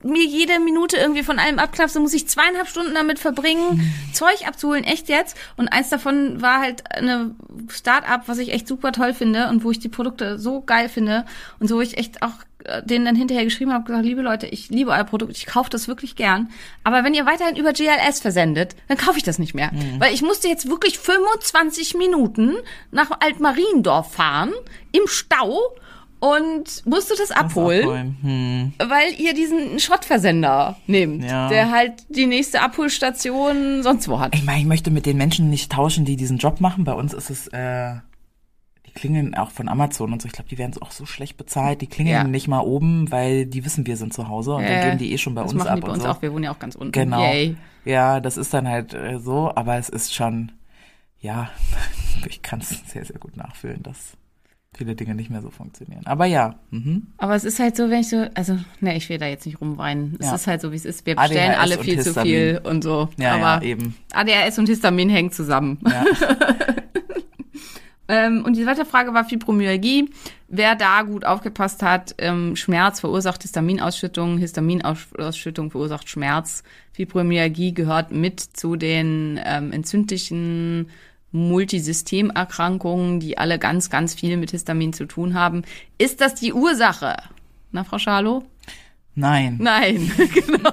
mir jede Minute irgendwie von allem abklapse, muss ich zweieinhalb Stunden damit verbringen, Zeug abzuholen, echt jetzt. Und eins davon war halt eine Start-up, was ich echt super toll finde und wo ich die Produkte so geil finde und so wo ich echt auch äh, denen dann hinterher geschrieben habe, gesagt, liebe Leute, ich liebe euer Produkt, ich kaufe das wirklich gern. Aber wenn ihr weiterhin über GLS versendet, dann kaufe ich das nicht mehr. Weil ich musste jetzt wirklich 25 Minuten nach Altmariendorf fahren, im Stau und musste das abholen. Hm. weil ihr diesen Schrottversender nehmt, Ja. der halt die nächste Abholstation sonst wo hat. Ich meine, ich möchte mit den Menschen nicht tauschen, die diesen Job machen. Bei uns ist es, äh, die klingeln auch von Amazon und so. Ich glaube, die werden auch so schlecht bezahlt. Die klingeln Ja. nicht mal oben, weil die wissen, wir sind zu Hause und dann Äh, geben die eh schon bei das uns machen ab die bei und uns so. auch. Wir wohnen ja auch ganz unten. Genau. Yay. Ja, das ist dann halt äh, so, aber es ist schon, ja, ich kann es sehr, sehr gut nachfühlen, dass viele Dinge nicht mehr so funktionieren. Aber ja, mhm. Aber es ist halt so, wenn ich so, also, ne, ich will da jetzt nicht rumweinen. Es Ja. ist halt so, wie es ist. Wir ADHS bestellen alle und viel zu viel und so. ja, Aber ja, eben. ADHS und Histamin hängen zusammen. Ja. Ähm, und die zweite Frage war Fibromyalgie. Wer da gut aufgepasst hat, ähm, Schmerz verursacht Histaminausschüttung, Histaminausschüttung verursacht Schmerz. Fibromyalgie gehört mit zu den ähm, entzündlichen Multisystemerkrankungen, die alle ganz, ganz viel mit Histamin zu tun haben. Ist das die Ursache? Na, Frau Schalow? Nein. Nein, genau.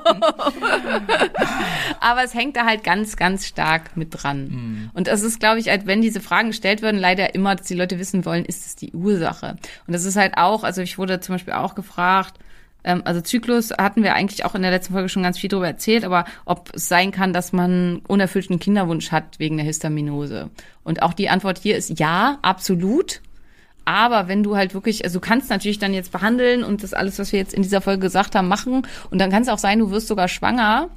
Aber es hängt da halt ganz, ganz stark mit dran. Und das ist, glaube ich, halt, wenn diese Fragen gestellt werden, leider immer, dass die Leute wissen wollen, ist es die Ursache? Und das ist halt auch, also ich wurde zum Beispiel auch gefragt, also Zyklus hatten wir eigentlich auch in der letzten Folge schon ganz viel darüber erzählt, aber ob es sein kann, dass man unerfüllten Kinderwunsch hat wegen der Histaminose. Und auch die Antwort hier ist ja, absolut. Aber wenn du halt wirklich, also du kannst natürlich dann jetzt behandeln und das alles, was wir jetzt in dieser Folge gesagt haben, machen. Und dann kann es auch sein, du wirst sogar schwanger,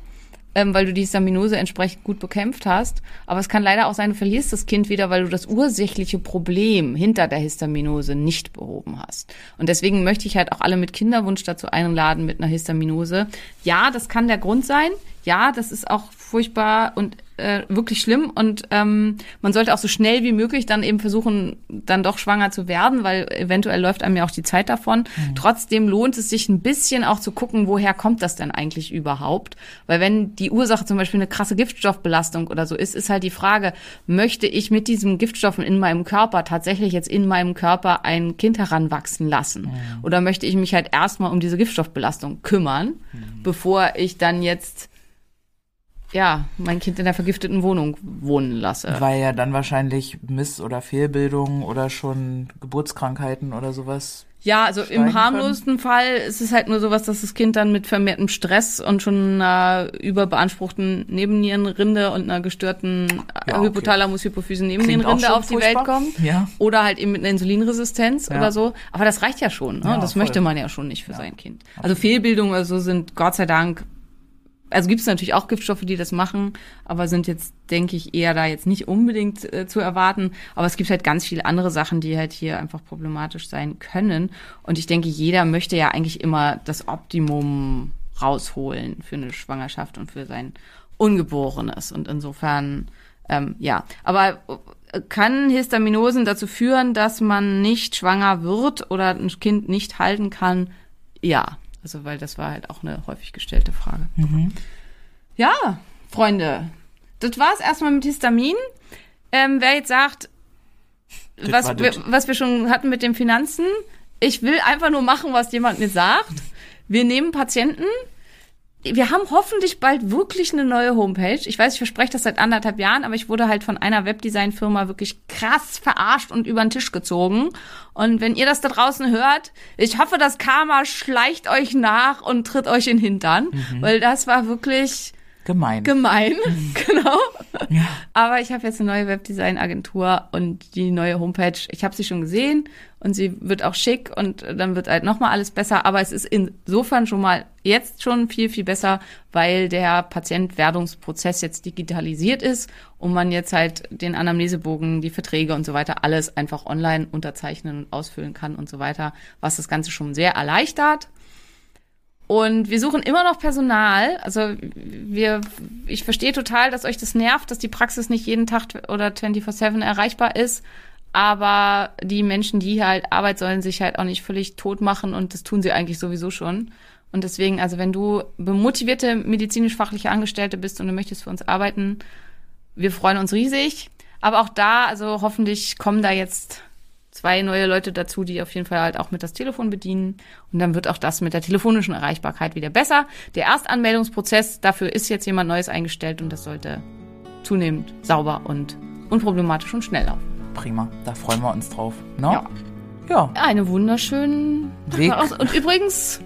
ähm, weil du die Histaminose entsprechend gut bekämpft hast. Aber es kann leider auch sein, du verlierst das Kind wieder, weil du das ursächliche Problem hinter der Histaminose nicht behoben hast. Und deswegen möchte ich halt auch alle mit Kinderwunsch dazu einladen mit einer Histaminose. Ja, das kann der Grund sein. Ja, das ist auch furchtbar und äh, wirklich schlimm und ähm, man sollte auch so schnell wie möglich dann eben versuchen, dann doch schwanger zu werden, weil eventuell läuft einem ja auch die Zeit davon. Trotzdem lohnt es sich ein bisschen auch zu gucken, woher kommt das denn eigentlich überhaupt? Weil wenn die Ursache zum Beispiel eine krasse Giftstoffbelastung oder so ist, ist halt die Frage, möchte ich mit diesen Giftstoffen in meinem Körper tatsächlich jetzt in meinem Körper ein Kind heranwachsen lassen? Oder möchte ich mich halt erstmal um diese Giftstoffbelastung kümmern, bevor ich dann jetzt ja, mein Kind in der vergifteten Wohnung wohnen lasse. Weil ja dann wahrscheinlich Miss- oder Fehlbildungen oder schon Geburtskrankheiten oder sowas. Ja, also im harmlosesten Fall ist es halt nur sowas, dass das Kind dann mit vermehrtem Stress und schon einer überbeanspruchten Nebennierenrinde und einer gestörten Ja, okay. Hypothalamus-Hypophysen Klingt auch Nebennierenrinde schon auf die Welt kommt. Ja. Oder halt eben mit einer Insulinresistenz Ja. oder so. Aber das reicht ja schon. Ne? Ja, das voll. möchte man ja schon nicht für sein Kind. Also Fehlbildungen oder so sind Gott sei Dank also gibt es natürlich auch Giftstoffe, die das machen, aber sind jetzt, denke ich, eher da jetzt nicht unbedingt äh, zu erwarten. Aber es gibt halt ganz viele andere Sachen, die halt hier einfach problematisch sein können. Und ich denke, jeder möchte ja eigentlich immer das Optimum rausholen für eine Schwangerschaft und für sein Ungeborenes. Und insofern, ähm, ja. Aber äh, kann Histaminosen dazu führen, dass man nicht schwanger wird oder ein Kind nicht halten kann? Ja. Also, weil das war halt auch eine häufig gestellte Frage. Ja, Freunde, das war's erstmal mit Histamin. Ähm, wer jetzt sagt, Das was war wir, was wir schon hatten mit den Finanzen, ich will einfach nur machen, was jemand mir sagt. Wir nehmen Patienten. Wir haben hoffentlich bald wirklich eine neue Homepage. Ich weiß, ich verspreche das seit anderthalb Jahren, aber ich wurde halt von einer Webdesign-Firma wirklich krass verarscht und über den Tisch gezogen. Und wenn ihr das da draußen hört, ich hoffe, das Karma schleicht euch nach und tritt euch in den Hintern, weil das war wirklich Gemein. gemein, genau. Aber ich habe jetzt eine neue Webdesign-Agentur und die neue Homepage, ich habe sie schon gesehen und sie wird auch schick und dann wird halt nochmal alles besser. Aber es ist insofern schon mal jetzt schon viel, viel besser, weil der Patientwerdungsprozess jetzt digitalisiert ist und man jetzt halt den Anamnesebogen, die Verträge und so weiter alles einfach online unterzeichnen und ausfüllen kann und so weiter, was das Ganze schon sehr erleichtert. Und wir suchen immer noch Personal. Also wir, ich verstehe total, dass euch das nervt, dass die Praxis nicht jeden Tag oder 24-7 erreichbar ist. Aber die Menschen, die hier halt arbeiten, sollen sich halt auch nicht völlig tot machen und das tun sie eigentlich sowieso schon. Und deswegen, also wenn du bemotivierte medizinisch-fachliche Angestellte bist und du möchtest für uns arbeiten, wir freuen uns riesig. Aber auch da, also hoffentlich kommen da jetzt zwei neue Leute dazu, die auf jeden Fall halt auch mit das Telefon bedienen. Und dann wird auch das mit der telefonischen Erreichbarkeit wieder besser. Der Erstanmeldungsprozess, dafür ist jetzt jemand Neues eingestellt und das sollte zunehmend sauber und unproblematisch und schnell laufen. Prima. Da freuen wir uns drauf. Ne? Ja. Ja. Eine wunderschönen Weg. Und übrigens,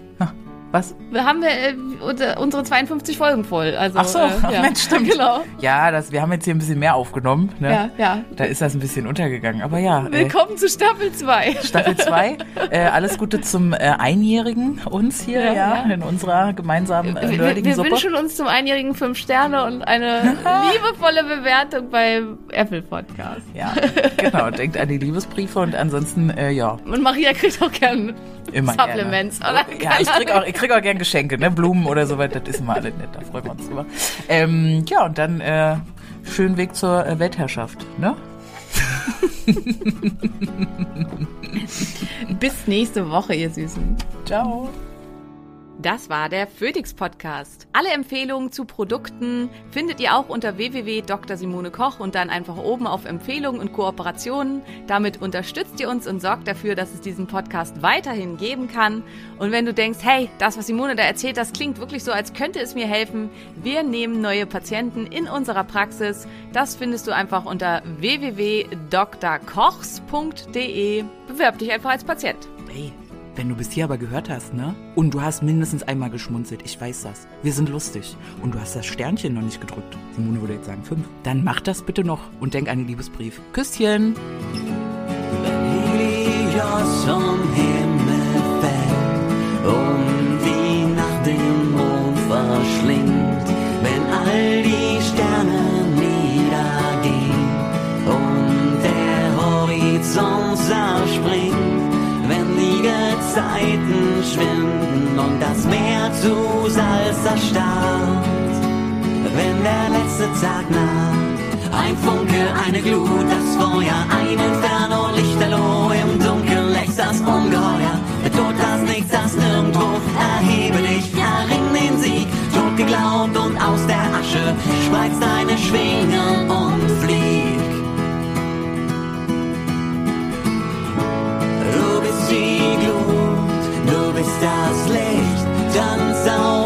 Was? wir haben wir äh, unsere- unsere 52 Folgen voll. Also, Ach so, äh, ja. Mensch, stimmt. Genau. Ja, das, wir haben jetzt hier ein bisschen mehr aufgenommen. Ne? Ja, ja. Da ist das ein bisschen untergegangen. Aber ja, äh, Willkommen zu Staffel 2. Staffel 2. äh, alles Gute zum äh, Einjährigen uns hier, ja, Ja, in unserer gemeinsamen äh, Wir, nerdigen wir Suppe. wünschen uns zum Einjährigen fünf Sterne und eine liebevolle Bewertung bei Apple Podcast. Ja, genau. Denkt an die Liebesbriefe und ansonsten, äh, ja, Und Maria kriegt auch gerne immer Supplements. Gerne. Oder? Ja, ich krieg, auch, ich krieg auch gern Geschenke, ne? Blumen oder so weiter. Das ist immer alles nett, da freuen wir uns drüber. Ähm, ja, und dann äh, schönen Weg zur äh, Weltherrschaft, ne? Bis nächste Woche, ihr Süßen. Ciao. Das war der Phoenix Podcast. Alle Empfehlungen zu Produkten findet ihr auch unter www.drsimone.koch und dann einfach oben auf Empfehlungen und Kooperationen. Damit unterstützt ihr uns und sorgt dafür, dass es diesen Podcast weiterhin geben kann. Und wenn du denkst, hey, das, was Simone da erzählt, das klingt wirklich so, als könnte es mir helfen. Wir nehmen neue Patienten in unserer Praxis. Das findest du einfach unter www.drkochs.de. Bewerb dich einfach als Patient. Hey, wenn du bis hier aber gehört hast, ne? Und du hast mindestens einmal geschmunzelt, ich weiß das. Wir sind lustig. Und du hast das Sternchen noch nicht gedrückt. Simone würde jetzt sagen fünf. Dann mach das bitte noch und denk an den Liebesbrief. Küsschen! Meer zu Salz erstarrt, wenn der letzte Tag naht. Ein Funke, eine Glut, das Feuer, ein Inferno, Lichterloh im Dunkeln lächst das Ungeheuer. Der Tod, das Nichts, das Nirgendwo, erhebe dich, erring den Sieg. Tot geglaubt und aus der Asche spreiz deine Schwingen und flieg. Du bist die Glut, du bist das Licht, danza